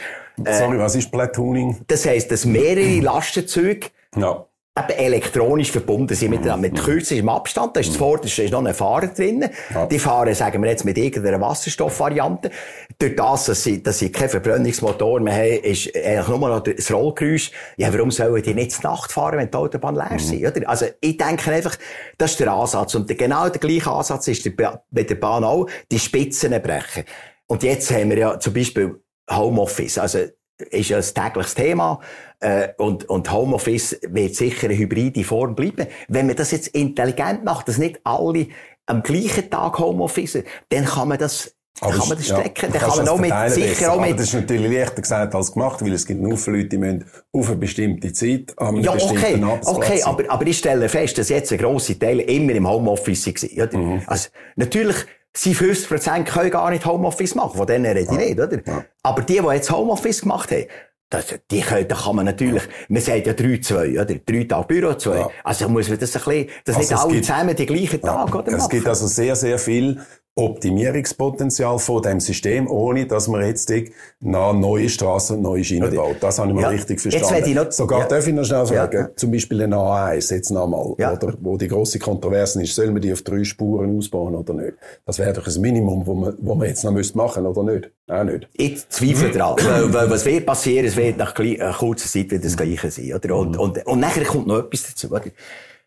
S1: Äh, Sorry, was ist Platooning?
S2: Das heisst, dass mehrere Lastenzüge
S1: ja
S2: eben elektronisch verbunden sind miteinander. Mit mhm. kürzestem Abstand. Da ist mhm. zuvorderst ist noch ein Fahrer drin. Die fahren, sagen wir jetzt, mit irgendeiner Wasserstoffvariante. Durch das, dass sie, dass sie keinen Verbrennungsmotor mehr haben, ist eigentlich nur noch das Rollgeräusch. Ja, warum sollen die nicht Nacht fahren, wenn die Autobahn leer mhm. sind, oder? Also, ich denke einfach, das ist der Ansatz. Und genau der gleiche Ansatz ist der, bei der Bahn auch, die Spitzen brechen. Und jetzt haben wir ja zum Beispiel Homeoffice. Also, ist ja ein tägliches Thema. Äh, und, und Homeoffice wird sicher eine hybride Form bleiben. Wenn man das jetzt intelligent macht, dass nicht alle am gleichen Tag Homeoffice, dann kann man das aber kann man das strecken? Ja, dann kann man auch mit, sicher auch mit...
S1: das ist natürlich leichter gesagt als gemacht, weil es gibt nur viele Leute, die müssen auf eine bestimmte Zeit
S2: an einem ja, okay, okay, aber, aber ich stelle fest, dass jetzt ein grosser Teil immer im Homeoffice war. Mhm. Also, natürlich, sie 50% können gar nicht Homeoffice machen, von denen rede ich ja. nicht, oder? Ja. Aber die, die jetzt Homeoffice gemacht haben, das, die können, da kann man natürlich, man sagt ja drei, zwei, oder? Drei Tage Büro, zwei. Ja. Also muss man das ein bisschen, das also nicht alle gibt, zusammen die gleichen Tage, oder?
S1: Es machen. gibt also sehr, sehr viel Optimierungspotenzial von dem System, ohne dass man jetzt nach neue Straßen und neue Schienen baut. Das habe ich mal ja. richtig verstanden.
S2: Noch,
S1: Sogar ja. darf ich noch schnell sagen, ja. zum Beispiel den A1 jetzt nochmal, ja. oder, wo die grosse Kontroverse ist, sollen wir die auf drei Spuren ausbauen oder nicht? Das wäre doch ein Minimum, wo man, wo man jetzt noch müsste machen, oder nicht? Auch nicht.
S2: Ich zweifle <laughs> daran, weil, weil, was wird passieren? Es wird nach kurzer Zeit wieder das Gleiche sein, oder? Und, mhm. und, und nachher kommt noch etwas dazu, oder?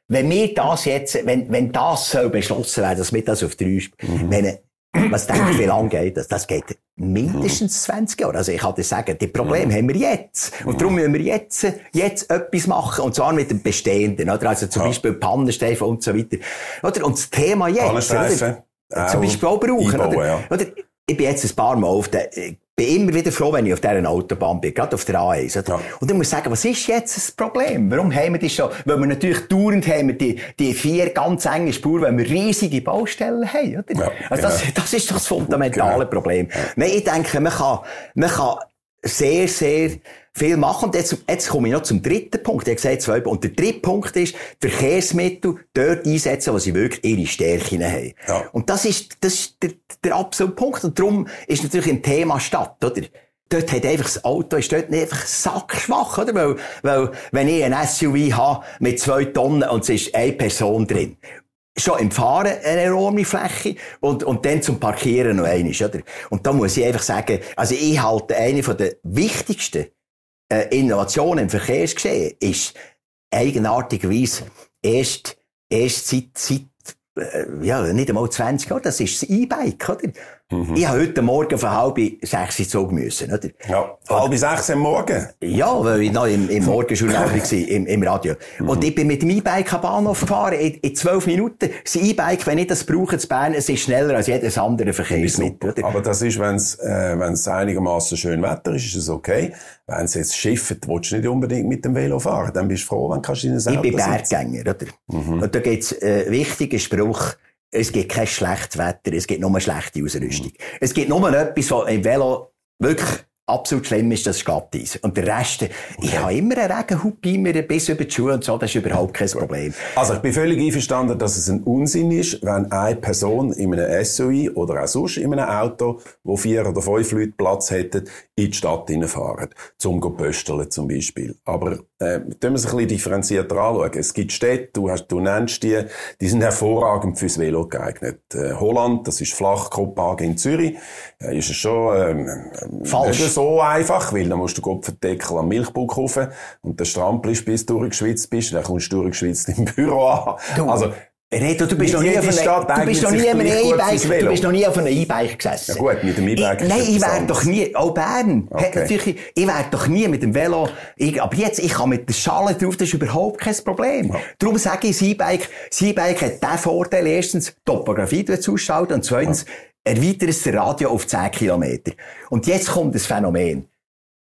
S2: Wenn wir das jetzt, wenn, wenn das soll beschlossen werden, dass wir das auf drei, mhm. wenn, was denkt, wie lange geht das? Das geht mindestens 20 Jahre. Also ich kann dir sagen, die Probleme mhm. haben wir jetzt. Und darum müssen wir jetzt, jetzt etwas machen. Und zwar mit dem Bestehenden, oder? Also zum ja. Beispiel Pannenstreifen und so weiter. Oder? Und das Thema jetzt,
S1: Pannenstreifen.
S2: Zum Beispiel auch brauchen,
S1: Einbauen,
S2: oder?
S1: Ja.
S2: oder? Ich bin jetzt ein paar Mal auf der, bin immer wieder froh, wenn ich auf dieser Autobahn bin, gerade auf der A1. Ja. Und ich muss sagen, was ist jetzt das Problem? Warum haben wir das schon? Weil wir natürlich dauernd haben wir die, die vier ganz enge Spuren, weil wir riesige Baustellen haben, oder? Ja, also das, genau. das ist das fundamentale genau. Problem. Nein, ich denke, man kann, man kann sehr, sehr viel machen. Und jetzt, jetzt komme ich noch zum dritten Punkt. Ich gesagt, zwei, und der dritte Punkt ist, Verkehrsmittel dort einsetzen, wo sie wirklich ihre Stärken haben. Ja. Und das ist, das ist der, der absolute Punkt. Und darum ist natürlich ein Thema Stadt, oder? Dort hat einfach das Auto, ist dort nicht einfach sackschwach, oder? Weil, weil, wenn ich ein SUV habe mit zwei Tonnen und es ist eine Person drin, schon im Fahren eine enorme Fläche und, und dann zum Parkieren noch einiges, oder? Und da muss ich einfach sagen, also ich halte eine von der wichtigsten äh, Innovationen im Verkehrsgeschehen ist eigenartigerweise erst, erst seit, seit äh, ja, nicht einmal 20 Jahre, das ist das E-Bike, oder? Mhm. Ich habe heute Morgen von halb sechs in Zug müssen, oder?
S1: Ja, halb sechs am Morgen?
S2: Ja, weil ich noch im, im Morgenjournal war, im, im Radio. Mhm. Und ich bin mit dem E-Bike am Bahnhof gefahren, in, in zwölf Minuten. Das E-Bike, wenn ich das brauche, zu Bern, es ist schneller als jedes andere Verkehrsmittel, oder?
S1: Aber das ist, wenn es, äh, einigermaßen schön Wetter ist, ist es okay. Wenn es jetzt schifft, willst du nicht unbedingt mit dem Velo fahren. Dann bist du froh, wenn du in
S2: ein Ich bin Berggänger, oder? Mhm. Und da gibt's, äh, wichtigen Spruch, es gibt kein schlechtes Wetter, es gibt nur schlechte Ausrüstung. Mhm. Es gibt nur etwas, was im Velo wirklich absolut schlimm ist das Glatteis. Und der Rest, okay. ich habe immer einen Regenhut bei mir bis über die Schuhe und so, das ist überhaupt kein Problem.
S1: Also ich bin völlig einverstanden, dass es ein Unsinn ist, wenn eine Person in einem SUV oder auch sonst in einem Auto, wo vier oder fünf Leute Platz hätten, in die Stadt hineinfahren, zum pösteln zum Beispiel. Aber äh, tun wir es ein bisschen differenzierter anschauen. Es gibt Städte, du, hast, du nennst die, die sind hervorragend fürs Velo geeignet. Äh, Holland, das ist flach, Kopenhagen in Zürich, äh, ist es schon ähm, Falsch. nicht so einfach, weil dann musst du Kopfendeckel am Milchbuch kaufen und dann strampelst bis du durchgeschwitzt bist, dann kommst du durchgeschwitzt im Büro an.
S2: Du. Also, Reto, du bist noch nie auf einem, du bist noch nie auf einem E-Bike, du bist noch nie auf einem E-Bike gesessen.
S1: Ja gut, mit dem E-Bike
S2: Nein, ich wär doch nie, auch Bern, okay. natürlich, ich wär doch nie mit dem Velo, ich, aber jetzt, ich kann mit der Schale drauf, das ist überhaupt kein Problem. Ja. Darum sage ich, das E-Bike, das E-Bike hat den Vorteil, erstens, Topografie zuschalten und zweitens, ja. erweitert den Radio auf 10 Kilometer. Und jetzt kommt das Phänomen.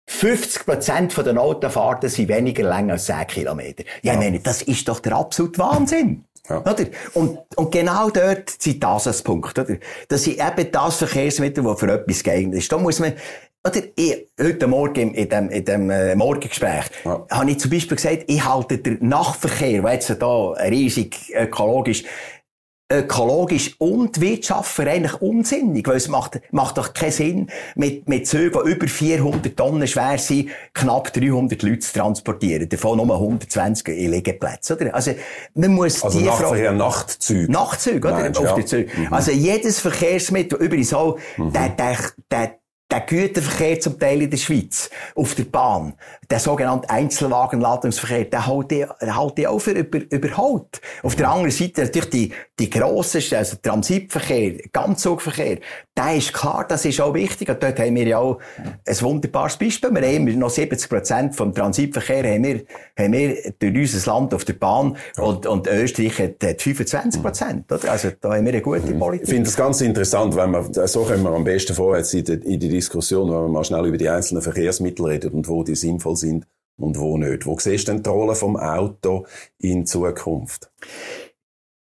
S2: 50% von den Autofahrten sind weniger lang als 10 Kilometer. Ja, ja. meine, das ist doch der absolute Wahnsinn. Ja. Oder? Und, und genau dort sind das ein Punkt, oder? Das ist eben das Verkehrsmittel, das für etwas geeignet ist. Da muss man, oder ich, heute Morgen in dem, in dem äh, Morgengespräch ja. habe ich zum Beispiel gesagt, ich halte den Nachtverkehr, der jetzt da riesig ökologisch ökologisch und Wirtschaftler eigentlich unsinnig, weil es macht, macht doch keinen Sinn, mit, mit Zügen, die über 400 Tonnen schwer sind, knapp 300 Leute zu transportieren, davon nur 120 in Liegeplätze, oder? Also, man muss
S1: also
S2: die
S1: Frage... Nachtzüge.
S2: Nachtzüge, oder? Meinst, Auf ja. Züge. Mhm. Also, jedes Verkehrsmittel, übrigens auch, mhm. der, der, der der Güterverkehr zum Teil in der Schweiz, auf der Bahn, der sogenannte Einzelwagenladungsverkehr, der hält die, auch für über, überholt. Auf der anderen Seite natürlich die, die grossen, also Transitverkehr, Ganzzugverkehr, der ist klar, das ist auch wichtig. Und dort haben wir ja auch ein wunderbares Beispiel. Wir haben noch 70 Prozent vom Transitverkehr haben wir, haben wir durch unser Land auf der Bahn und, und Österreich hat, hat 25 Prozent. Also da haben wir eine gute mhm. Politik.
S1: Ich finde das ganz interessant, wenn man, so können wir am besten vorwärts in die, in die Diskussion, wenn wir mal schnell über die einzelnen Verkehrsmittel reden und wo die sinnvoll sind und wo nicht. Wo siehst du denn die Rolle vom Auto in Zukunft?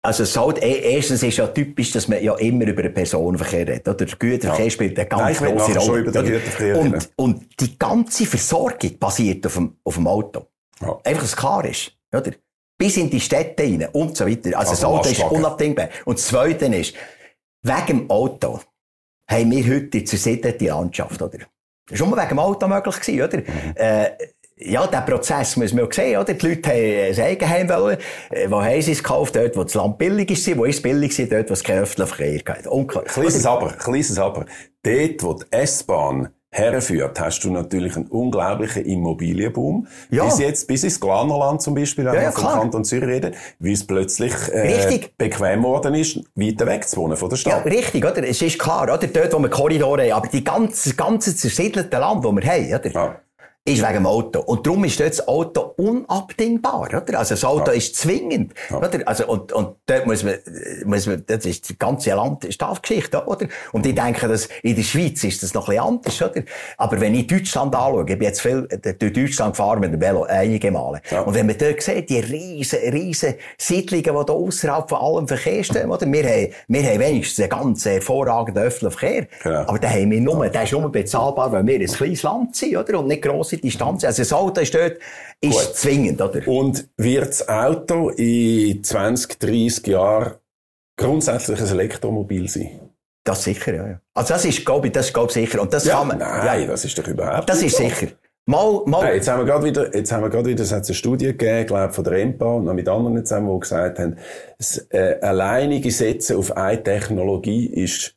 S2: Also so, e, erstens ist ja typisch, dass man ja immer über den Personenverkehr redet. Oder? Der Güterverkehr ja. spielt eine ganz Nein, große Rolle. Über den Güterverkehr und, und die ganze Versorgung basiert auf dem, auf dem Auto. Ja. Einfach, dass es klar ist. Oder? Bis in die Städte rein und so weiter. Also, also das Auto ist unabdingbar. Und das Zweite ist, wegen dem Auto haben wir heute die zersiedelte Landschaft, oder? Das war nur wegen dem Auto möglich gewesen, oder? Mhm. Äh, ja, der Prozess muss man auch sehen, oder? Die Leute haben ein Eigenheim wollen. Äh, wo haben sie es gekauft? Dort, wo das Land billig ist. Wo ist es billig? Dort, wo es kein öffentlicher Verkehr gibt.
S1: Unklar. Kleines Aber, kleines Aber. Dort, wo die S-Bahn herführt, hast du natürlich einen unglaublichen Immobilienboom. Ja. Bis jetzt, bis ins Glanerland zum Beispiel, wenn ja, ja, vom Kanton Zürich reden, wie es plötzlich äh, bequem worden ist, weiter weg zu wohnen von der Stadt.
S2: Ja, richtig, oder? Es ist klar, oder? Dort, wo wir Korridore haben, aber die ganze, ganze zersiedelte Land, wo wir haben, oder? Ja ist wegen dem Auto. Und darum ist dort das Auto unabdingbar, oder? Also das Auto ja. ist zwingend, ja. oder? Also, und, und dort muss man, muss man, das ist die ganze Land, Staatsgeschichte, oder? Und ich denke, dass in der Schweiz ist das noch ein bisschen anders, oder? Aber wenn ich Deutschland anschaue, ich bin jetzt viel durch Deutschland gefahren mit dem Velo, einige Male. Ja. Und wenn man dort sieht, die riesen, riesen Siedlungen, die da außerhalb von allem Verkehr stehen, oder? Wir haben, wir haben wenigstens einen ganz hervorragenden öffentlichen Verkehr. Genau. Aber den haben wir nur, der ist nur bezahlbar, weil wir ein kleines Land sind, oder? Und nicht grosse Distanz. Also das Auto ist dort, ist Gut. zwingend, oder?
S1: Und wird das Auto in 20, 30 Jahren grundsätzlich ein Elektromobil sein?
S2: Das sicher, ja. Also das ist, glaube ich, das ist, glaube ich, sicher. Und das
S1: ja,
S2: kann man,
S1: nein, ja. das ist doch überhaupt
S2: Das ist so. sicher. Mal, mal.
S1: Nein, jetzt haben wir gerade wieder, jetzt haben wir gerade wieder, es hat eine Studie gegeben, glaube von der EMPA und noch mit anderen zusammen, die gesagt haben, das äh, alleinige Setzen auf eine Technologie ist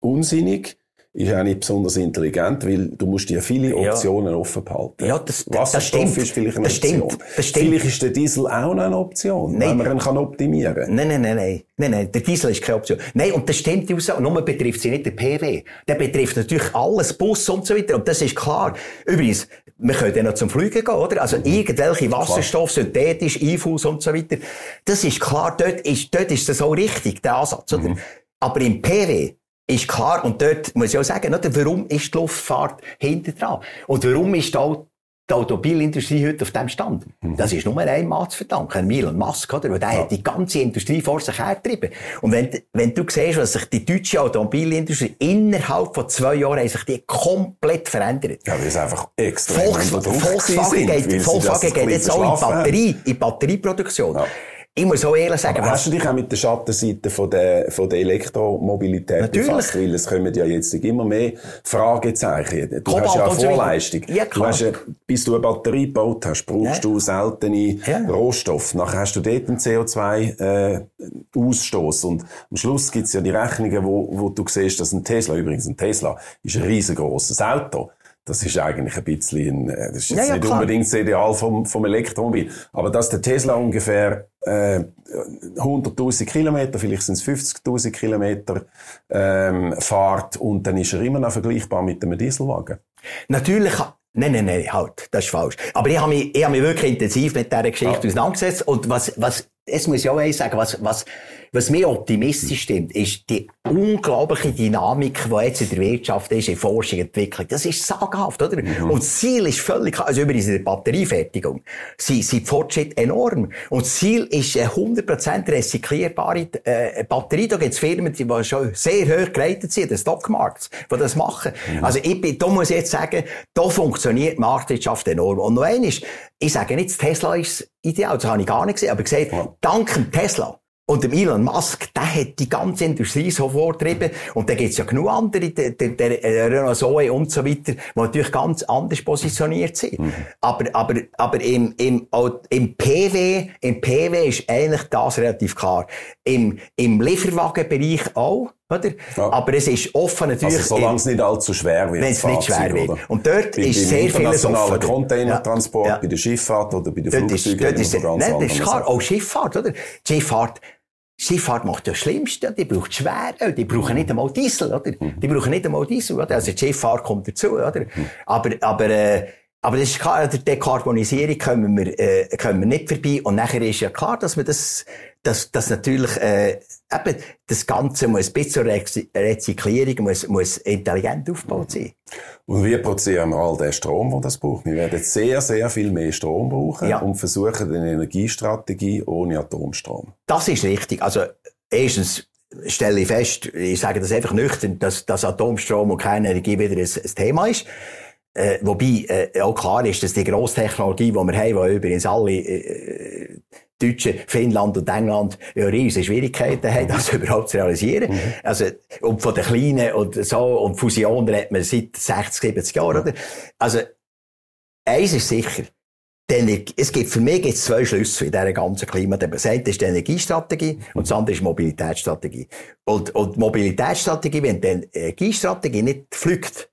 S1: unsinnig ist auch nicht besonders intelligent, weil du musst dir viele Optionen ja. offen behalten.
S2: Ja, das, Wasserstoff
S1: das stimmt. ist vielleicht eine
S2: das
S1: Option.
S2: Stimmt. Das
S1: stimmt. Vielleicht ist der Diesel auch noch eine Option, nein. wenn man ihn kann optimieren kann.
S2: Nein, nein, nein, nein. Nein, nein, der Diesel ist keine Option. Nein, und das stimmt die Aussage. Nur betrifft sie nicht den PW. Der betrifft natürlich alles, Bus und so weiter. Und das ist klar. Übrigens, wir können ja noch zum Fliegen gehen, oder? Also, irgendwelche Wasserstoff, synthetisch, Einfuß und so weiter. Das ist klar. Dort ist, dort ist das auch richtig, der Ansatz, oder? Mhm. Aber im PW, ist klar, und dort muss ich auch sagen, oder, warum ist die Luftfahrt hinter dran? Und warum ist auch die Automobilindustrie heute auf dem Stand? Mhm. Das ist nur ein Mann zu verdanken, Elon Musk, oder? Weil der ja. hat die ganze Industrie vor sich hergetrieben. Und wenn, wenn du siehst, was sich die deutsche Automobilindustrie innerhalb von zwei Jahren sich die komplett verändert.
S1: Ja, weil es einfach extrem
S2: Volks, Volkswagen geht, Volkswagen geht jetzt auch in Batterie, in Batterieproduktion. Ja. Ich muss auch ehrlich sagen,
S1: Aber hast du dich auch mit der Schattenseite von der, von der Elektromobilität
S2: Natürlich. befasst?
S1: Weil es kommen ja jetzt immer mehr Fragezeichen. Du Kobalt hast ja eine Vorleistung. Ja, klar. Du hast ja, bis du eine Batterie gebaut hast, brauchst ja. du seltene ja. Rohstoffe. Nachher hast du dort einen CO2-Ausstoß. Äh, und am Schluss gibt's ja die Rechnungen, wo, wo du siehst, dass ein Tesla, übrigens ein Tesla, ist ein riesengroßes Auto das ist eigentlich ein bisschen, äh, das ist jetzt ja, ja, nicht klar. unbedingt das Ideal vom, vom Elektromobil. Aber dass der Tesla ungefähr äh, 100.000 Kilometer, vielleicht sind es 50.000 Kilometer ähm, fahrt und dann ist er immer noch vergleichbar mit einem Dieselwagen.
S2: Natürlich Nein, nein, nein, halt, das ist falsch. Aber ich habe mich, ich habe mich wirklich intensiv mit dieser Geschichte ja. auseinandergesetzt. Und was, was, es muss ich auch eins sagen, was, was, was mir optimistisch stimmt, ist die unglaubliche Dynamik, die jetzt in der Wirtschaft ist, in Forschung, Entwicklung. Das ist saghaft, oder? Mhm. Und das Ziel ist völlig klar. Also übrigens in der Batteriefertigung sind, sind die Fortschritte enorm. Und das Ziel ist eine 100% recyclierbare äh, Batterie. Da gibt es Firmen, die schon sehr hoch geleitet sind, den Stockmarkt, die das machen. Mhm. Also ich bin, da muss ich jetzt sagen, da funktioniert die Marktwirtschaft enorm. Und noch eines, ich sage nicht, Tesla ist ideal, das habe ich gar nicht gesehen, aber gesagt, ja. dank dem Tesla und dem Elon Musk, der hat die ganze Industrie so vorgetrieben. Und da gibt's ja genug andere, der, der, der Renault Zoe und so weiter, die natürlich ganz anders positioniert sind. Mhm. Aber, aber, aber im, im, im PW, im PW ist eigentlich das relativ klar. Im, im Lieferwagenbereich auch. Oder? Ja. Aber es ist offen natürlich.
S1: Also, solange es nicht allzu schwer wird.
S2: Wenn es nicht schwer wird. Und dort bei, ist sehr vieles offen.
S1: Containertransport, ja. bei der Schifffahrt oder bei den Flugzeugen.
S2: Ist, ist, nein, das ist klar. Auch Schifffahrt, oder? Die Schifffahrt, Schifffahrt macht das Schlimmste, die braucht Schweröl, die brauchen nicht einmal Diesel, oder? Die brauchen nicht einmal Diesel, oder? Also die Schifffahrt kommt dazu, oder? Aber, aber, äh, aber das ist klar, der Dekarbonisierung kommen wir, äh, kommen wir nicht vorbei. Und nachher ist ja klar, dass man das, dass, dass natürlich, äh, eben, das Ganze muss ein bisschen Rezyklierung, muss, muss intelligent aufgebaut sein.
S1: Und wie produzieren wir all den Strom, den das braucht? Wir werden sehr, sehr viel mehr Strom brauchen ja. und versuchen eine Energiestrategie ohne Atomstrom.
S2: Das ist richtig. Also, erstens, stelle ich fest, ich sage das einfach nüchtern, dass, dass Atomstrom und keine Energie wieder ein, ein Thema ist. Äh, wobei äh, auch klar ist, dass die Grosstechnologie, die wir haben, die übrigens alle äh, Deutsche, Finnland und England ja riesige Schwierigkeiten haben, das <laughs> überhaupt zu realisieren. Mhm. Also, und von den Kleinen und so, und Fusionen hat man seit 60, 70 Jahren, oder? Also, eins ist sicher, denn es gibt, für mich gibt es zwei Schlüsse in dieser ganzen Klimadebatte. Das eine ist die Energiestrategie und das andere ist die Mobilitätsstrategie. Und, und die Mobilitätsstrategie, wenn die Energiestrategie nicht pflückt,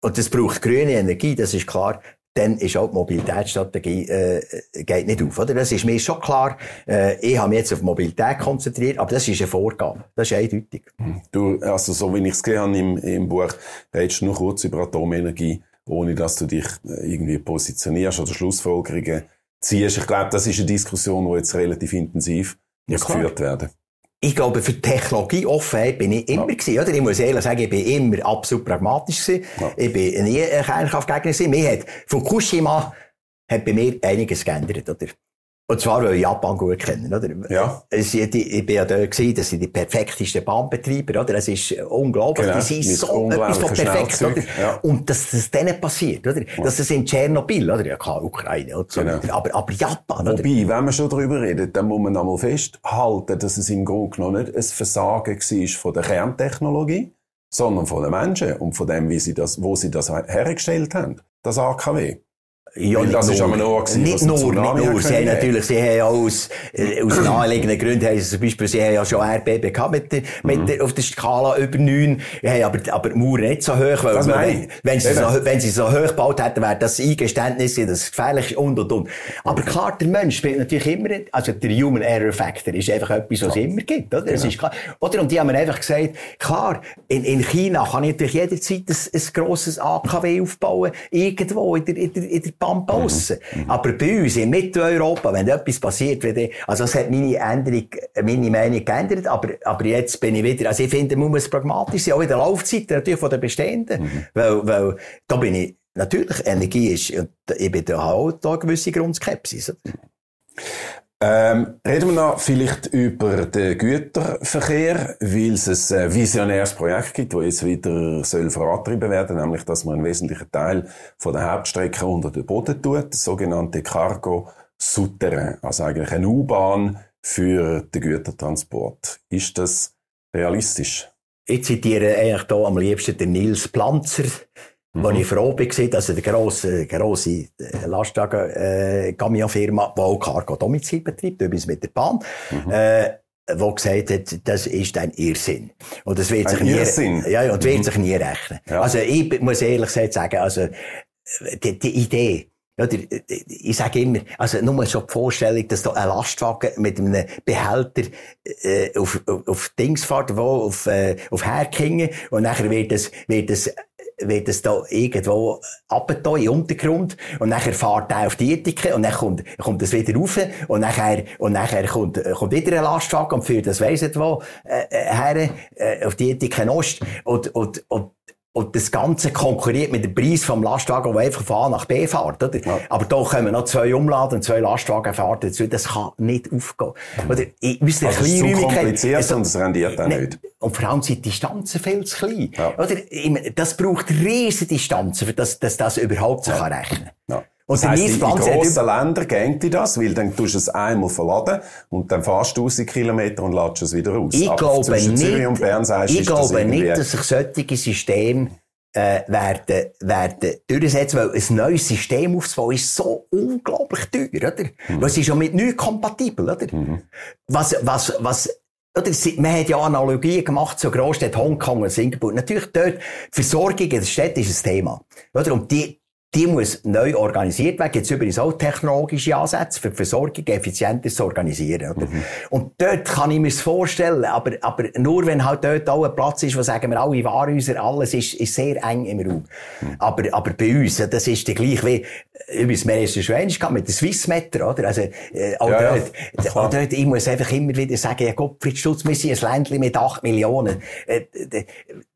S2: und das braucht grüne Energie, das ist klar, dann ist auch die Mobilitätsstrategie äh, geht nicht auf. Oder? Das ist mir schon klar. Äh, ich habe mich jetzt auf Mobilität konzentriert, aber das ist eine Vorgabe. Das ist eindeutig.
S1: Du, also so wie ich es gesehen habe im, im Buch, redest du nur kurz über Atomenergie, ohne dass du dich äh, irgendwie positionierst oder Schlussfolgerungen ziehst. Ich glaube, das ist eine Diskussion, die jetzt relativ intensiv ja, geführt werden
S2: ich glaube, für Technologieoffenheit bin ich immer ja. gewesen, oder? Ich muss ehrlich sagen, ich bin immer absolut pragmatisch gewesen. Ja. Ich bin nie ein Kernkraftgegner gewesen. Mir hat Fukushima hat bei mir einiges geändert, oder? Und zwar, weil ich Japan gut kennen, oder?
S1: Ja.
S2: Es, ich, ich bin ja da gewesen, das sind die perfektesten Bahnbetreiber, oder? Es ist unglaublich.
S1: Genau.
S2: Die sind so etwas von perfekt, oder? Ja. Und dass das denen passiert, oder? Ja. Dass es in Tschernobyl, oder? Ja, klar, Ukraine, und so. Genau. Aber, aber Japan,
S1: Wobei, oder? wenn wir schon darüber reden, dann muss man einmal festhalten, dass es im Grunde genommen nicht ein Versagen war von der Kerntechnologie, sondern von den Menschen und von dem, wie sie das, wo sie das hergestellt haben. Das AKW.
S2: Ja, Weil das ist aber nur, gewesen, nicht nur, nicht nur. Sie haben natürlich, sie haben ja aus, äh, aus <clears throat> naheliegenden Gründen, haben sie zum Beispiel, sie haben ja schon Erdbeben gehabt mit der, mit mhm. der, auf der Skala über 9, haben aber, aber die Mauer nicht so hoch, weil, wenn, wenn, sie so, wenn sie so hoch gebaut hätten, wäre das Eingeständnis, dass es gefährlich ist und und und. Aber okay. klar, der Mensch spielt natürlich immer, also der Human Error Factor ist einfach etwas, was es immer gibt, oder? Das genau. ist klar. Oder? Und die haben mir einfach gesagt, klar, in, in China kann ich natürlich jederzeit ein, ein grosses AKW aufbauen, irgendwo in der, in der, in der Aussen. Mhm. mhm. Aber bei uns in Mitteleuropa, wenn etwas passiert, also es hat meine Änderung, meine Meinung geändert, aber, aber jetzt bin ich wieder, also ich finde, man muss pragmatisch sein, auch in der Laufzeit natürlich von den bestehenden, mhm. weil, weil, da bin ich, natürlich, Energie ist, und ich bin da auch eine gewisse Grundskepsis.
S1: Ähm, reden wir noch vielleicht über den Güterverkehr, weil es ein visionäres Projekt gibt, das jetzt wieder soll vorantrieben werden, nämlich, dass man einen wesentlichen Teil von der Hauptstrecke unter den Boden tut, das sogenannte Cargo Souterrain, also eigentlich eine U-Bahn für den Gütertransport. Ist das realistisch?
S2: Ich zitiere eigentlich hier am liebsten den Nils Planzer, Mhm. Wo ich froh war, dass eine grosse, grosse Lastwagen-Camionfirma, die auch Cargo-Domizil betreibt, übrigens mit der Bahn, mhm. äh, wo gesagt hat, das ist ein Irrsinn. Und das wird
S1: ein
S2: sich nie,
S1: Irrsinn.
S2: ja, und wird mhm. sich nie rechnen. Ja. Also ich muss ehrlich gesagt sagen, also, die, die Idee, oder, ich sage immer, also nur schon die Vorstellung, dass da ein Lastwagen mit einem Behälter äh, auf, auf, auf Dings fährt, wo auf, äh, auf Herkingen und nachher wird es, wird es wird es da irgendwo in den Untergrund und nachher fährt er auf die Ethike und dann kommt, kommt es wieder rauf und nachher, und nachher kommt, kommt wieder ein Lastwagen und führt das weiss nicht wo, äh, äh her, äh, auf die Ethike Ost und, und, und und das Ganze konkurriert mit dem Preis vom Lastwagen, der einfach von A nach B fährt, oder? Ja. Aber da kommen noch zwei Umladen und zwei Lastwagen fahren dazu. Das kann nicht aufgehen. Oder,
S1: in unserer also es ist zu kompliziert also, und es rendiert auch nicht.
S2: Und vor allem sind die Distanzen viel zu klein. Ja. Oder? Das braucht riesige Distanzen, dass, dass das überhaupt so ja. kann rechnen
S1: kann. Und das heisst, in, grossen Ländern geht dir das, weil dann tust du es einmal verladen und dann fährst du 1000 Kilometer und lädst es wieder aus.
S2: Ich Aber glaube nicht, Bern sagst, ich glaube das nicht, dass sich solche Systeme äh, werden, werden durchsetzen, weil ein neues System aufzubauen ist so unglaublich teuer, oder? Mhm. Was ist ja mit nichts kompatibel, oder? Mhm. Was, was, was, oder, man hat ja Analogien gemacht zu Großstädten Hongkong und Singapur. Natürlich dort, Versorgung in der Stadt ist ein Thema. Oder? Und die, die muss neu organisiert werden. Jetzt übrigens auch technologische Ansätze für die Versorgung effizienter zu organisieren. Oder? Mhm. Und dort kann ich mir das vorstellen, aber, aber nur wenn halt dort auch ein Platz ist, wo sagen wir alle Warenhäuser, alles ist, ist sehr eng im Raum. Mhm. Aber, aber bei uns, das ist der gleich wie, übrigens, wir haben es schon einmal mit der Swissmeter, oder? Also, äh, auch, ja, dort, ja, auch dort, ich muss einfach immer wieder sagen, ja, Gottfried Stutz, wir sind ein Ländchen mit 8 Millionen. Äh,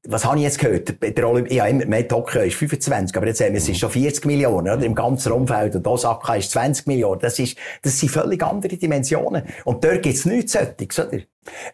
S2: was habe ich jetzt gehört? Der Olymp ja, immer, mehr Tokio ist 25, aber jetzt haben wir, es ist schon 40 Millionen, oder? Im ganzen Umfeld. Und Osaka ist 20 Millionen. Das ist, das sind völlig andere Dimensionen. Und dort gibt's nichts solches, oder?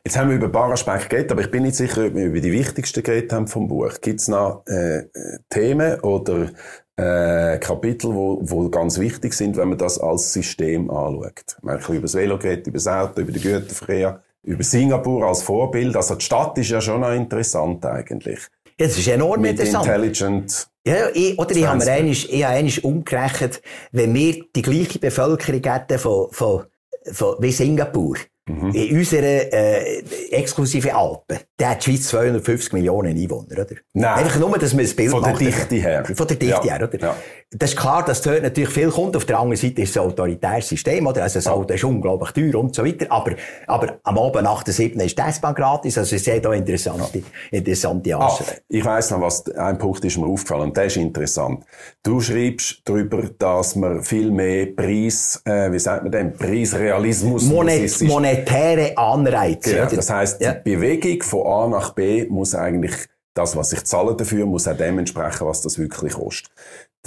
S1: Jetzt haben wir über ein paar Aspekte geredet, aber ich bin nicht sicher, ob wir über die wichtigsten geredet haben vom Buch. Gibt's noch, äh, Themen oder, äh, Kapitel, wo, wo ganz wichtig sind, wenn man das als System anschaut? Man hat über das Velo geredet, über das Auto, über den Güterverkehr über Singapur als Vorbild. Also die Stadt ist ja schon noch interessant eigentlich.
S2: Ja, das ist enorm
S1: Mit
S2: interessant.
S1: Intelligent.
S2: Ja, ich, oder ich habe mir einmal, ich habe einmal umgerechnet, wenn wir die gleiche Bevölkerung hätten von, von, von, wie Singapur, Mhm. In unserer äh, exklusive Alpen, der hat die Schweiz 250 Millionen Einwohner, oder?
S1: Nein.
S2: Einfach nur, dass man das Bild
S1: Von der Dichte her.
S2: Von der Dichte ja. her, oder? Ja. Das ist klar, dass dort natürlich viel kommt. Auf der anderen Seite ist es ein autoritäres System, oder? Also das Auto ist unglaublich teuer und so weiter. Aber, aber am Abend nach der 7. ist das Bahn gratis. Also es sind da interessante, interessante
S1: ah, Ich weiss noch, was, ein Punkt ist mir aufgefallen und der ist interessant. Du schreibst darüber, dass man viel mehr Preis, äh, wie sagt man denn, Preisrealismus
S2: Monet, monetäre Anreize.
S1: Ja, das heisst, ja. die Bewegung von A nach B muss eigentlich das, was ich zahle dafür, muss auch dem entsprechen, was das wirklich kostet.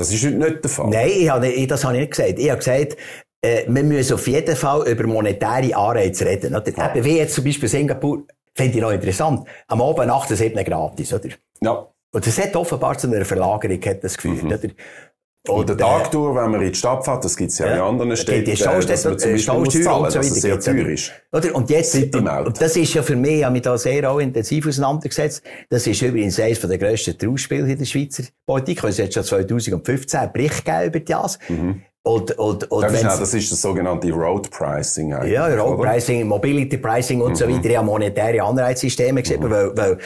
S1: Das ist heute nicht der Fall.
S2: Nein, ich habe, das habe ich nicht gesagt. Ich habe gesagt, äh, wir müssen auf jeden Fall über monetäre Anreize reden. Oder? Ja. Eben wie jetzt zum Beispiel Singapur, finde ich noch interessant. Am Abend nach der 7 gratis, oder?
S1: Ja.
S2: Und das hat offenbar zu einer Verlagerung hat das geführt, mhm. oder?
S1: Oder Tagtour, wenn man in die Stadt fährt, das gibt's ja, ja in anderen Städten,
S2: die, die dass man zum Beispiel muss zahlen,
S1: dass es sehr teuer ist.
S2: Oder? Und jetzt, und das ist ja für mich, ich habe mich da sehr auch intensiv auseinandergesetzt, das ist übrigens eines der grössten Trauspiele in der Schweizer Politik, es jetzt schon 2015 einen Bericht gegeben über das. Mhm. Und, und, und
S1: das, ist, das ist das sogenannte Road Pricing
S2: eigentlich. Ja, Road? Pricing, Mobility Pricing und mhm. so weiter. Ja, monetäre Anreizsysteme gesehen, mhm. weil, weil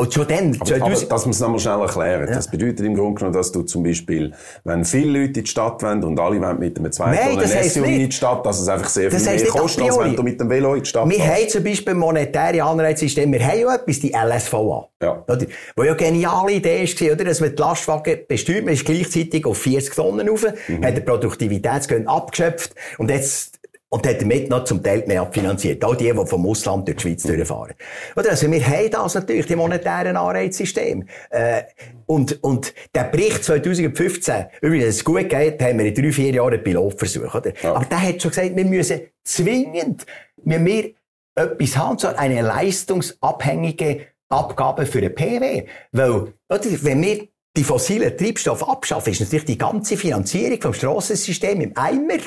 S2: und schon dann,
S1: aber, 2000... aber dass wir es nochmal schnell erklären. Ja. Das bedeutet im Grunde genommen, dass du zum Beispiel, wenn viele Leute in die Stadt wollen und alle wollen mit einem zweiten Nein, einem SUV in die Stadt, dass es einfach sehr viel mehr kostet, als wenn du mit dem Velo in die Stadt
S2: Wir haben zum Beispiel monetäre Anreizsysteme. Wir haben ja etwas, die LSVA.
S1: Ja.
S2: Oder? Wo ja geniale Idee war, oder? Dass man die Lastwagen besteuert, man ist gleichzeitig auf 40 Tonnen rauf, mhm. hat den Produktivitätsgewinn abgeschöpft und jetzt Und hat damit noch zum Teil mehr abfinanziert. All die, die vom Ausland durch die Schweiz durchfahren. Oder? Also, wir haben das natürlich, die monetären Anreizsysteme. Äh, und, und der Bericht 2015, übrigens, es gut geht, haben wir in drei, vier Jahren einen Pilotversuch, oder? Ja. Aber der hat schon gesagt, wir müssen zwingend, wir, wir etwas haben, so eine leistungsabhängige Abgabe für eine PW. Weil, oder, wenn wir die fossilen Treibstoffe abschaffen, ist natürlich die ganze Finanzierung vom Strassensystem im Eimer.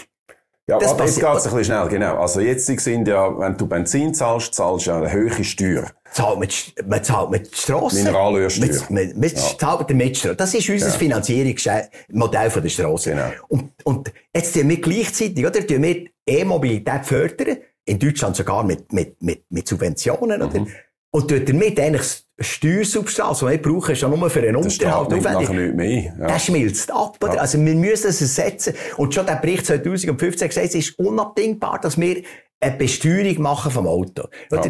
S1: Ja, das aber jetzt geht es ein bisschen schnell, genau. Also jetzt sind ja, wenn du Benzin zahlst, zahlst du ja eine höhere Steuer.
S2: Zahlt mit, man zahlt mit Strassen.
S1: Mineralölsteuer.
S2: Man, man, ja. zahlt mit Mitsteuer. Das ist unser ja. Finanzierungsmodell von der Strasse. Genau. Und, und jetzt tun wir gleichzeitig, oder, tun wir E-Mobilität fördern. In Deutschland sogar mit, mit, mit, mit Subventionen, mhm. oder? Und tut damit eigentlich Steuersubstanz, die wir brauchen, ist ja nur für einen Unterhalt
S1: aufwendig. Nicht mehr.
S2: Ja. Das schmilzt ab, oder? Ja. Also, wir müssen es ersetzen. Und schon der Bericht 2015 gesagt, es ist unabdingbar, dass wir eine Besteuerung machen vom Auto. Ja.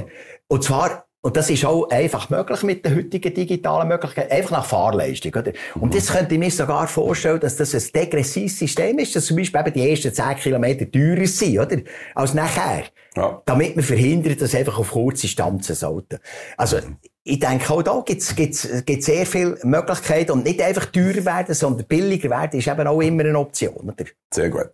S2: Und zwar, und das ist auch einfach möglich mit den heutigen digitalen Möglichkeiten, einfach nach Fahrleistung, oder? Und jetzt könnte ich mir sogar vorstellen, dass das ein degressives System ist, dass zum Beispiel eben die ersten 10 Kilometer teurer sind, oder? Als nachher. Ja. Damit man verhindert, dass einfach auf kurze Distanzen sollten. Also, ich denke, auch da gibt es sehr viele Möglichkeiten und nicht einfach teurer werden, sondern billiger werden ist eben auch immer eine Option. Oder?
S1: Sehr gut.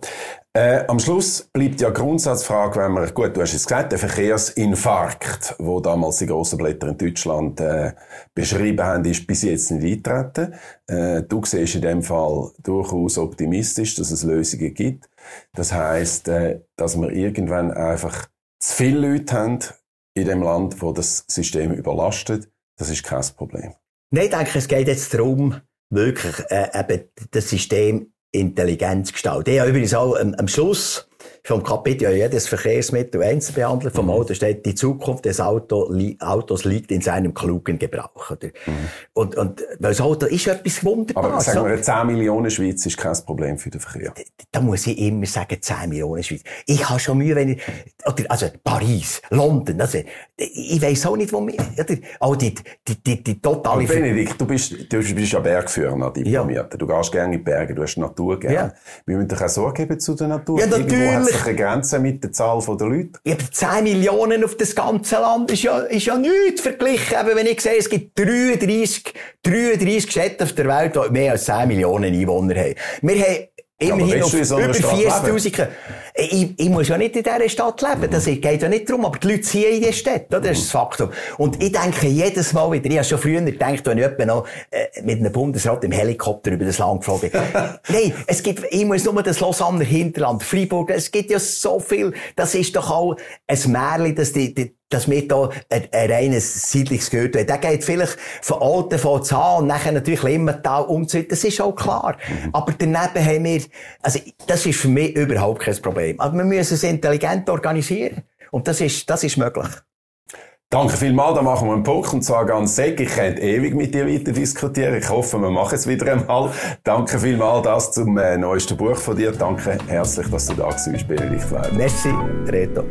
S1: Äh, am Schluss bleibt ja Grundsatzfrage, wenn man, gut, du hast es gesagt, der Verkehrsinfarkt, wo damals die grossen Blätter in Deutschland äh, beschrieben haben, ist bis jetzt nicht eintreten. Äh, du siehst in dem Fall durchaus optimistisch, dass es Lösungen gibt. Das heißt, äh, dass wir irgendwann einfach zu viele Leute haben, in dem Land, wo das System überlastet, das ist kein Problem.
S2: Nein, ich denke, es geht jetzt darum, wirklich äh, eben das System intelligent zu gestalten. Ich habe übrigens auch ähm, am Schluss vom Kapitel ja jedes Verkehrsmittel einzeln behandelt. Vom mhm. Auto steht, die Zukunft des Auto, li Autos liegt in seinem klugen Gebrauch. Oder? Mhm. Und, und, weil das Auto ist etwas Wunderbares.
S1: Aber sagen wir, 10 Millionen Schweiz ist kein Problem für den Verkehr. Da,
S2: da muss ich immer sagen, 10 Millionen Schweiz. Ich habe schon Mühe, wenn ich, oder, also Paris, London, also, ich weiss auch nicht, wo wir, oder, auch die, die, die, die totale...
S1: Aber Benedikt, du bist, du bist ja Bergführer, diplomiert. Ja. Du gehst gerne in die Berge, du hast die Natur gerne. Ja. Wir müssen doch auch Sorge geben zu der Natur.
S2: Ja, natürlich
S1: eine Grenze mit der Zahl der Leute.
S2: Ja, aber 10 Millionen auf das ganze Land ist ja, ist ja nichts verglichen. Eben, wenn ich sehe, es gibt 33, 33 Städte auf der Welt, die mehr als 10 Millionen Einwohner haben. Wir haben Immerhin ja, auf über 40.000. Ich, ich muss ja nicht in dieser Stadt leben. Das geht ja nicht darum. Aber die Leute ziehen in die Stadt. Das ist das Faktum. Und ich denke jedes Mal wieder, ich habe schon früher gedacht, wenn ich etwa noch äh, mit einem Bundesrat im Helikopter über das Land geflogen bin. <laughs> Nein, es gibt, ich muss nur das Lausanne Hinterland, Freiburg, es gibt ja so viel. Das ist doch auch ein Märchen, dass die, die dass wir da ein, ein reines siedliches gehört haben. Der geht vielleicht von Alten von Zahn nachher natürlich Limmental und so Das ist auch klar. Mhm. Aber daneben haben wir, also, das ist für mich überhaupt kein Problem. Aber wir müssen es intelligent organisieren. Und das ist, das ist möglich.
S1: Danke vielmals, da machen wir einen Punkt und zwar ganz säck. Ich könnte ewig mit dir weiter diskutieren. Ich hoffe, wir machen es wieder einmal. Danke vielmals das zum äh, neuesten Buch von dir. Danke herzlich, dass du da bist, Benedikt
S2: Weiber. Merci, Reto.